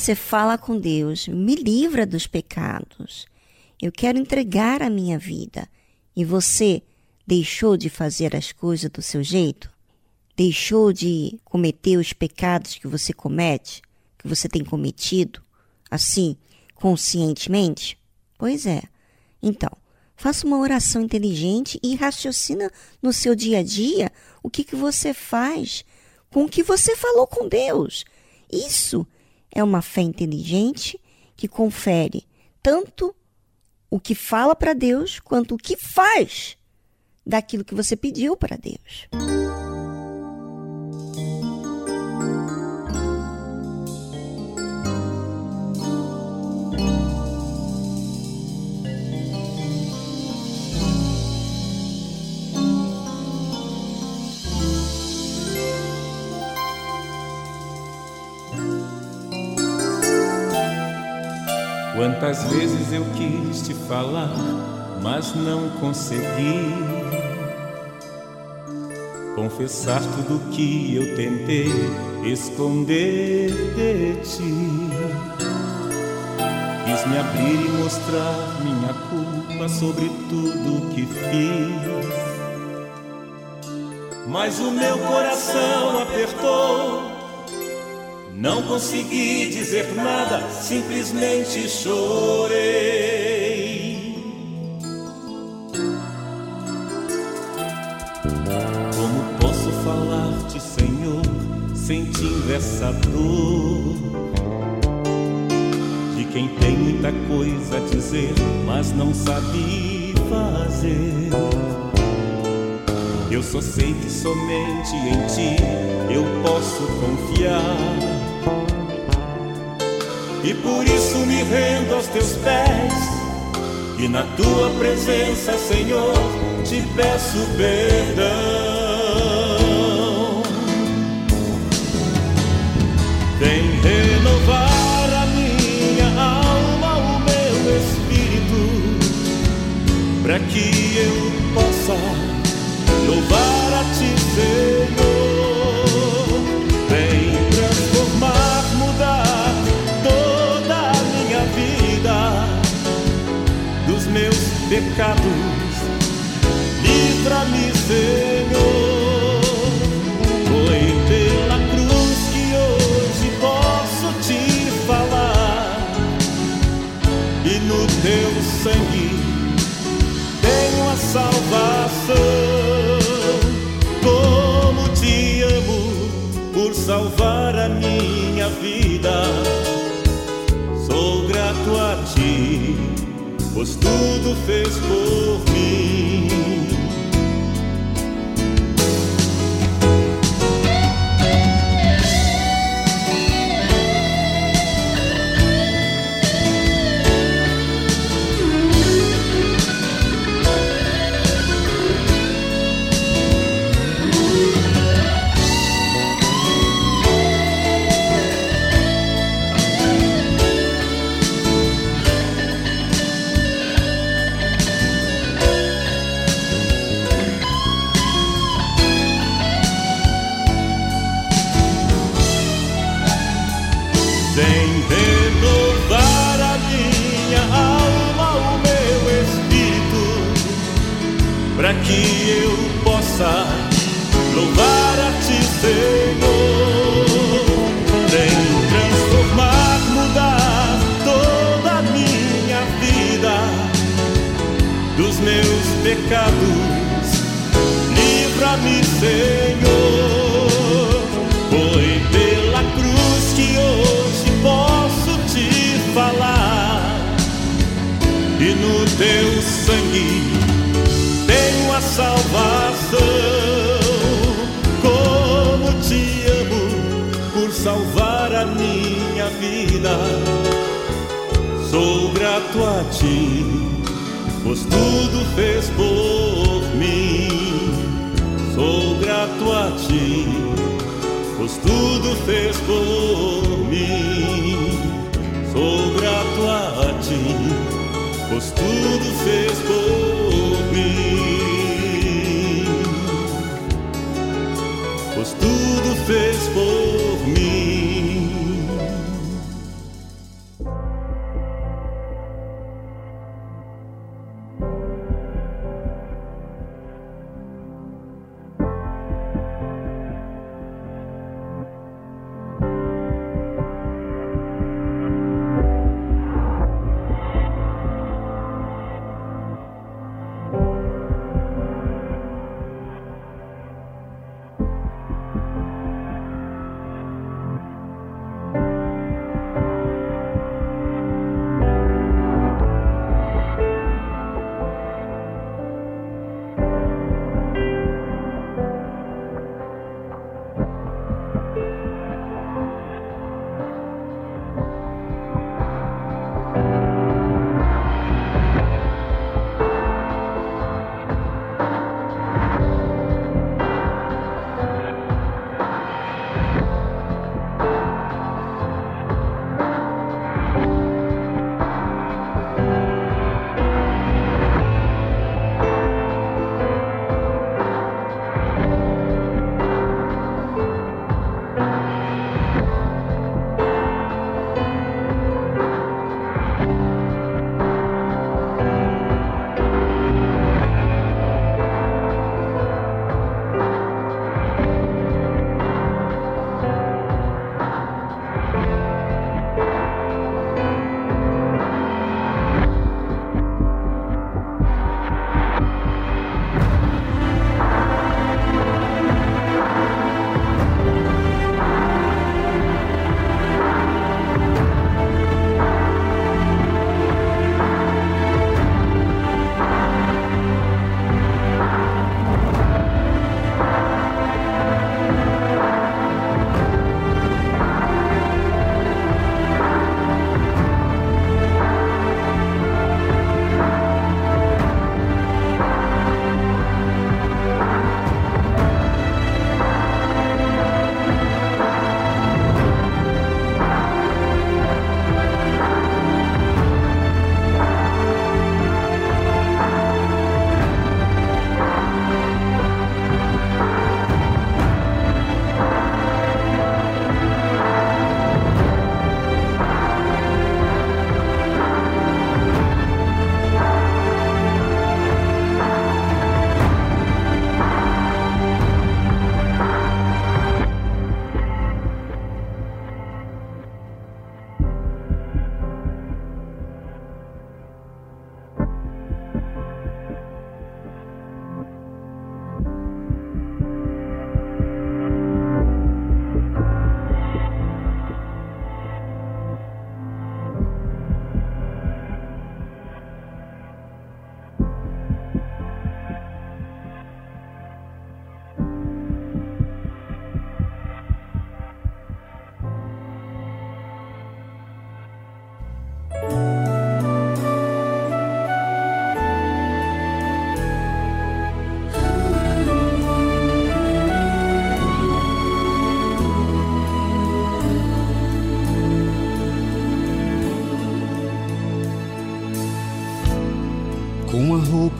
Você fala com Deus: me livra dos pecados. Eu quero entregar a minha vida. E você deixou de fazer as coisas do seu jeito? Deixou de cometer os pecados que você comete, que você tem cometido, assim, conscientemente? Pois é. Então, faça uma oração inteligente e raciocina no seu dia a dia o que, que você faz com o que você falou com Deus. Isso é uma fé inteligente que confere tanto o que fala para Deus quanto o que faz daquilo que você pediu para Deus. Quantas vezes eu quis te falar, mas não consegui confessar tudo que eu tentei esconder de ti. Quis me abrir e mostrar minha culpa sobre tudo que fiz. Mas o meu coração apertou não consegui dizer nada, simplesmente chorei. Como posso falar-te, Senhor, sentindo essa dor? De quem tem muita coisa a dizer, mas não sabe fazer. Eu só sei que somente em ti eu posso confiar. E por isso me rendo aos teus pés. E na tua presença, Senhor, te peço perdão. Vem renovar a minha alma, o meu espírito, para que eu possa louvar a ti, Senhor. Pecados, livra-me, Senhor. Tudo fez por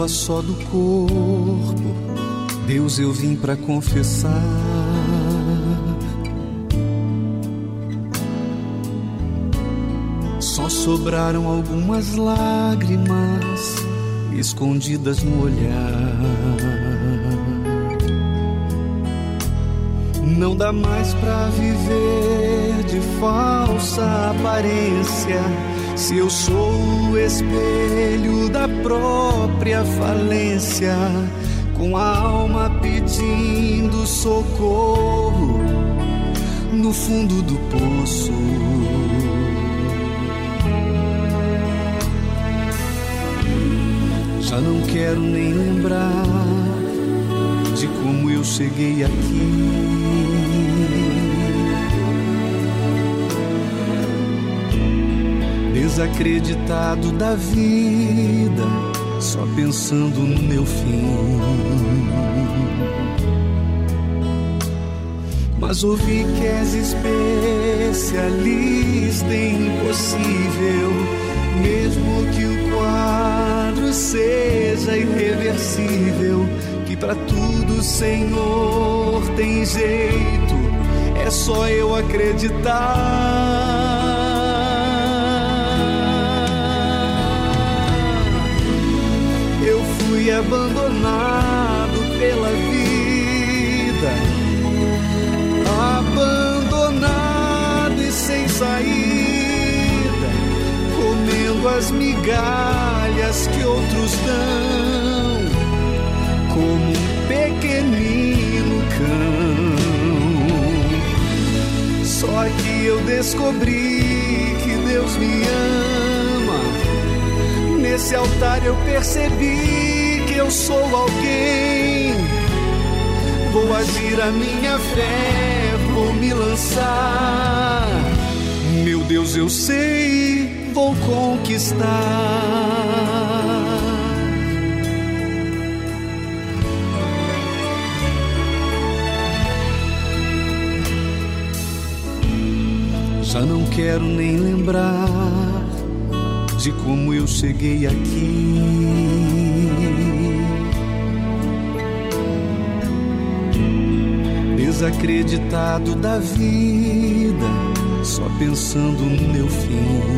roupa só do corpo, Deus eu vim para confessar. Só sobraram algumas lágrimas escondidas no olhar. Não dá mais pra viver de falsa aparência. Se eu sou o espelho da própria falência, com a alma pedindo socorro no fundo do poço. Já não quero nem lembrar de como eu cheguei aqui. Desacreditado da vida, só pensando no meu fim. Mas ouvi que és especialista em impossível, mesmo que o quadro seja irreversível, que para tudo, Senhor, tem jeito, é só eu acreditar. Fui abandonado pela vida, abandonado e sem saída, comendo as migalhas que outros dão, como um pequenino cão. Só que eu descobri que Deus me ama. Nesse altar eu percebi eu sou alguém. Vou agir a minha fé, vou me lançar. Meu Deus, eu sei, vou conquistar. Já não quero nem lembrar de como eu cheguei aqui. Desacreditado da vida, só pensando no meu fim.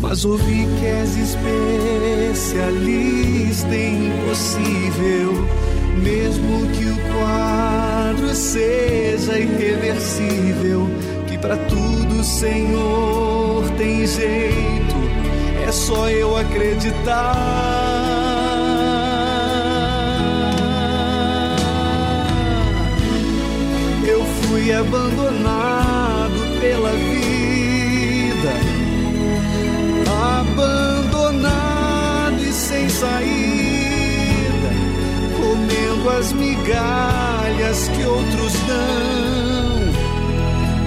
Mas ouvi que és especialista em impossível, mesmo que o quadro seja irreversível, que para tudo, Senhor, tem jeito, é só eu acreditar. Abandonado pela vida, abandonado e sem saída, comendo as migalhas que outros dão,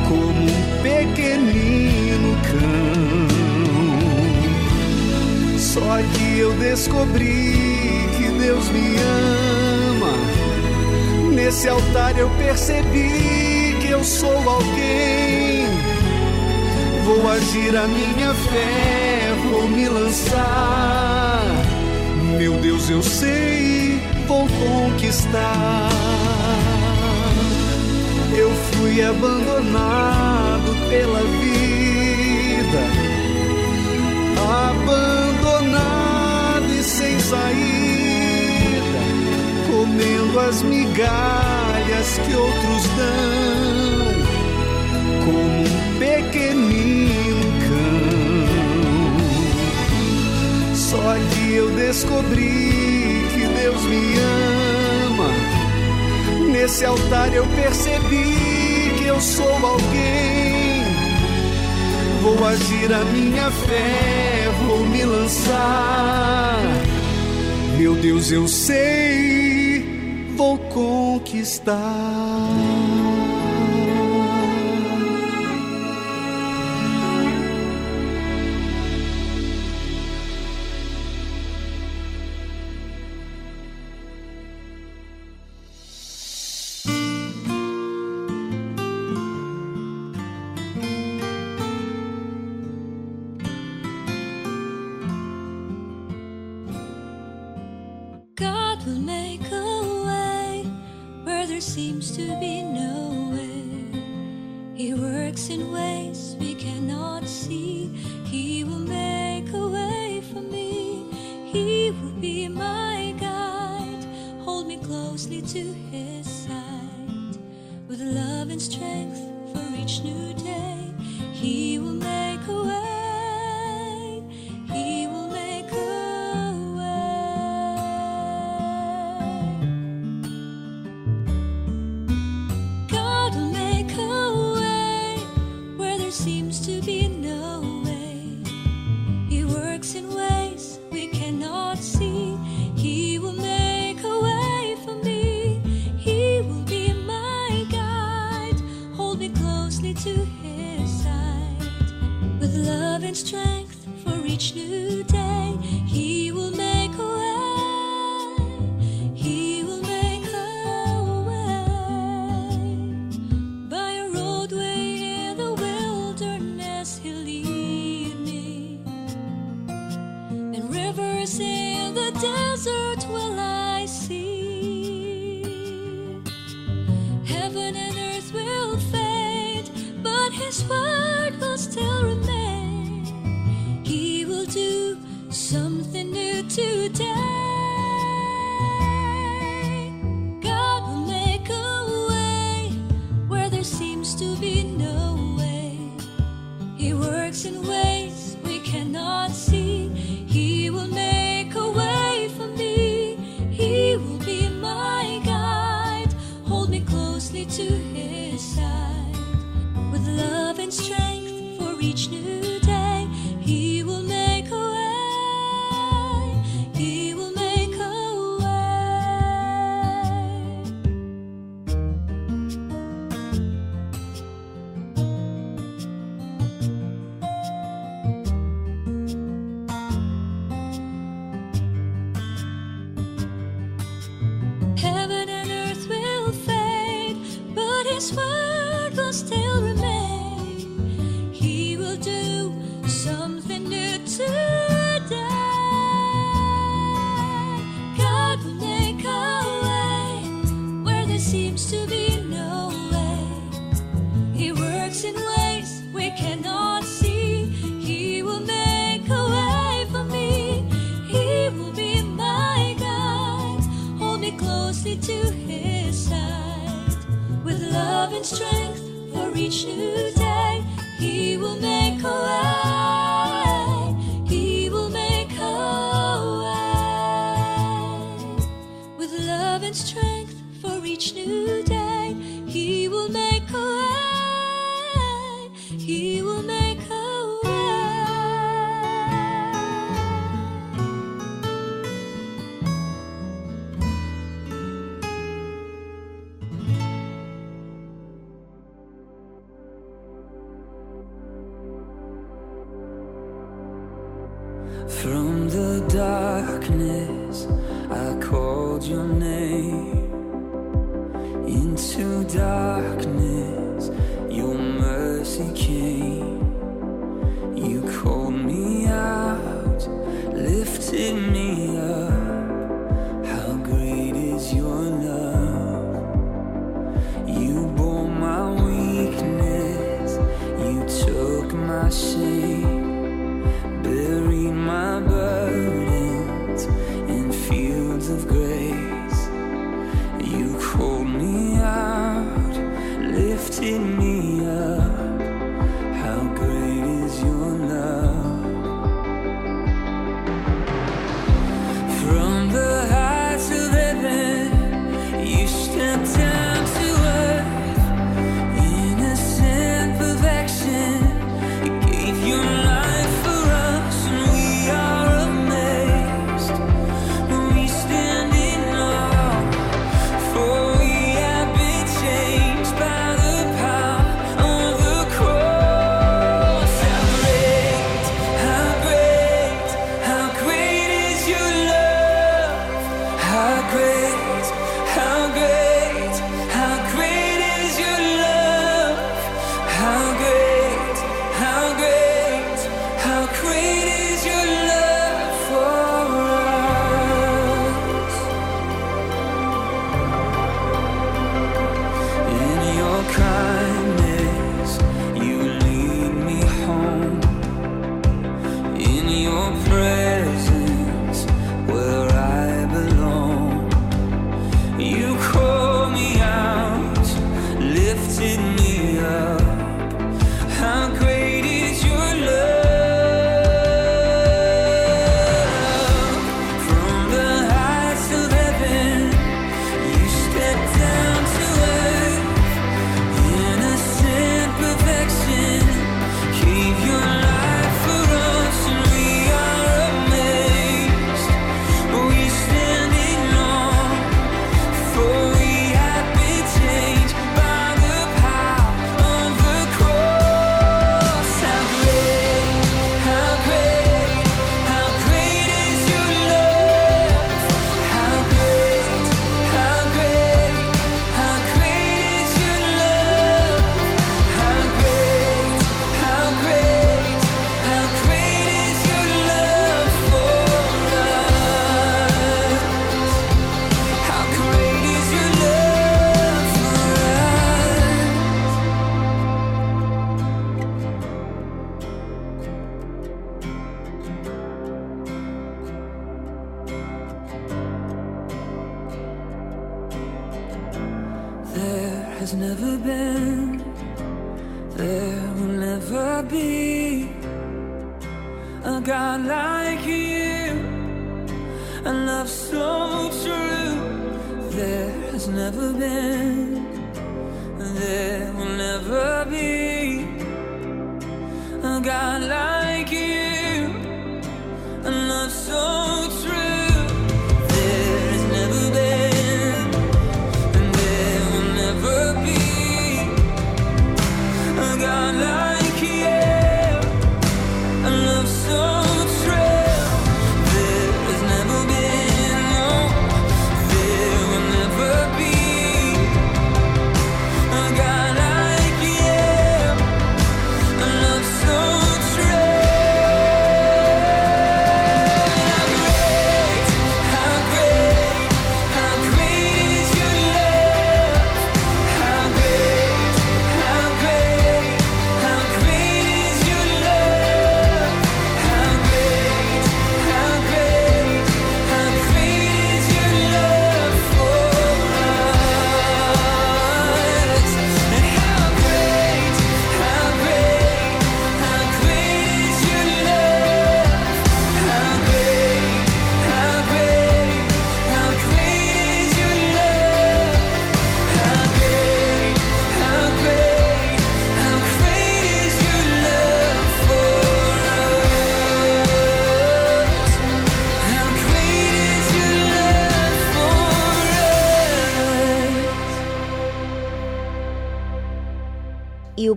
como um pequenino cão. Só que eu descobri que Deus me ama. Nesse altar eu percebi eu sou alguém. Vou agir a minha fé, vou me lançar. Meu Deus, eu sei, vou conquistar. Eu fui abandonado pela vida, abandonado e sem saída, comendo as migalhas que outros dão, como um pequenino cão. Só que eu descobri que Deus me ama. Nesse altar eu percebi que eu sou alguém. Vou agir a minha fé, vou me lançar. Meu Deus, eu sei, vou conquistar.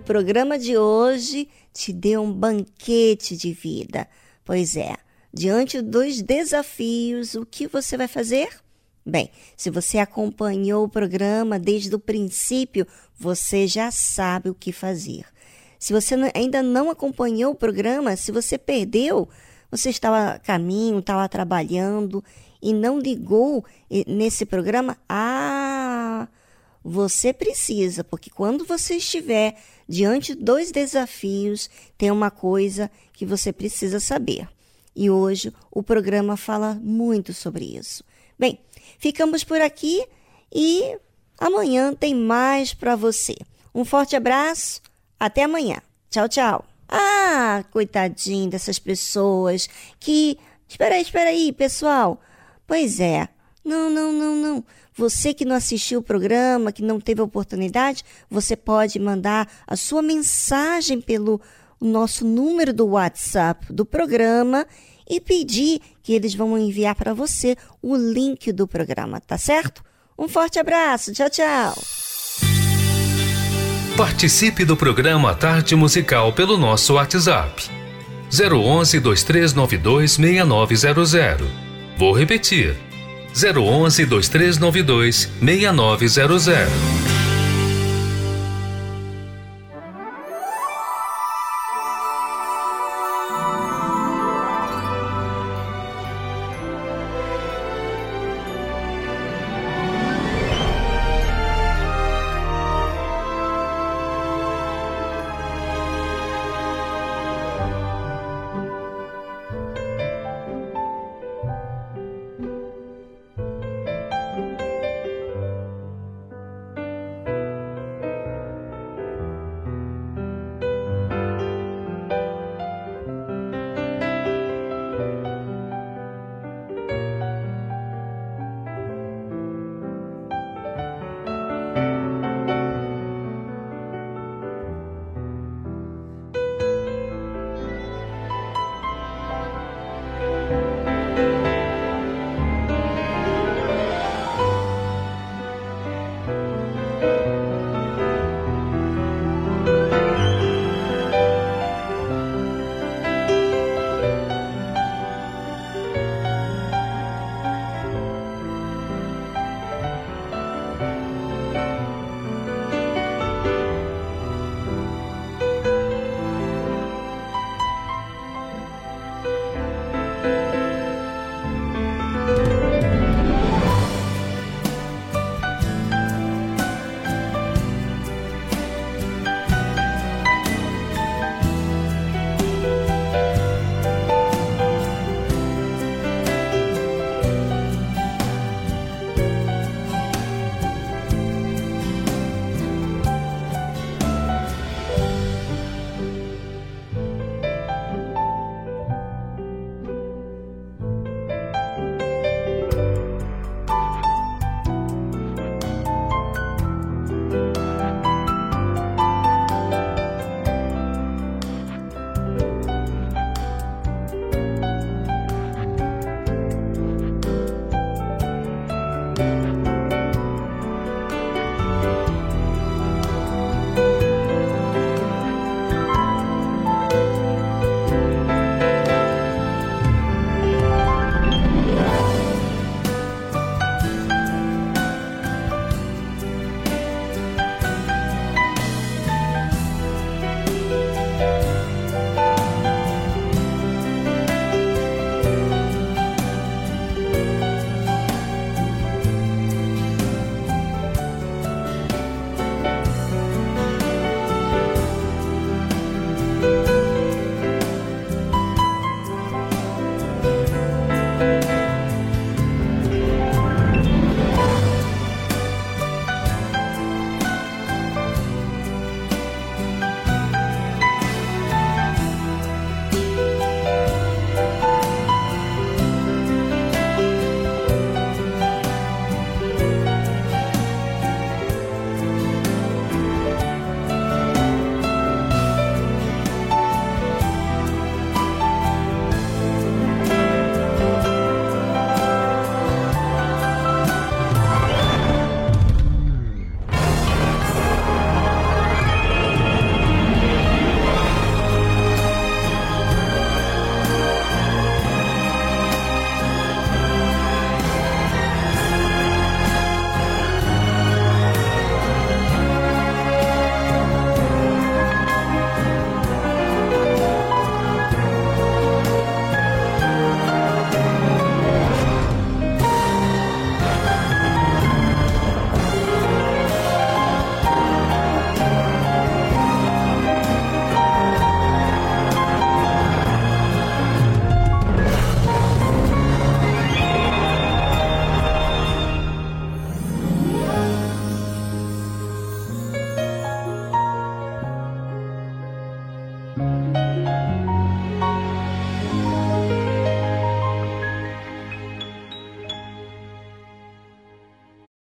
Programa de hoje te deu um banquete de vida. Pois é, diante dos desafios, o que você vai fazer? Bem, se você acompanhou o programa desde o princípio, você já sabe o que fazer. Se você ainda não acompanhou o programa, se você perdeu, você estava a caminho, estava trabalhando e não ligou nesse programa, ah, você precisa, porque quando você estiver diante dos desafios, tem uma coisa que você precisa saber. E hoje o programa fala muito sobre isso. Bem, ficamos por aqui e amanhã tem mais para você. Um forte abraço, até amanhã. Tchau, tchau. Ah, coitadinho dessas pessoas que. Espera aí, espera aí, pessoal. Pois é. Não, não, não, não. Você que não assistiu o programa, que não teve a oportunidade, você pode mandar a sua mensagem pelo nosso número do WhatsApp do programa e pedir que eles vão enviar para você o link do programa, tá certo? Um forte abraço. Tchau, tchau. Participe do programa Tarde Musical pelo nosso WhatsApp. 011 2392 6900. Vou repetir. 011 2392 6900.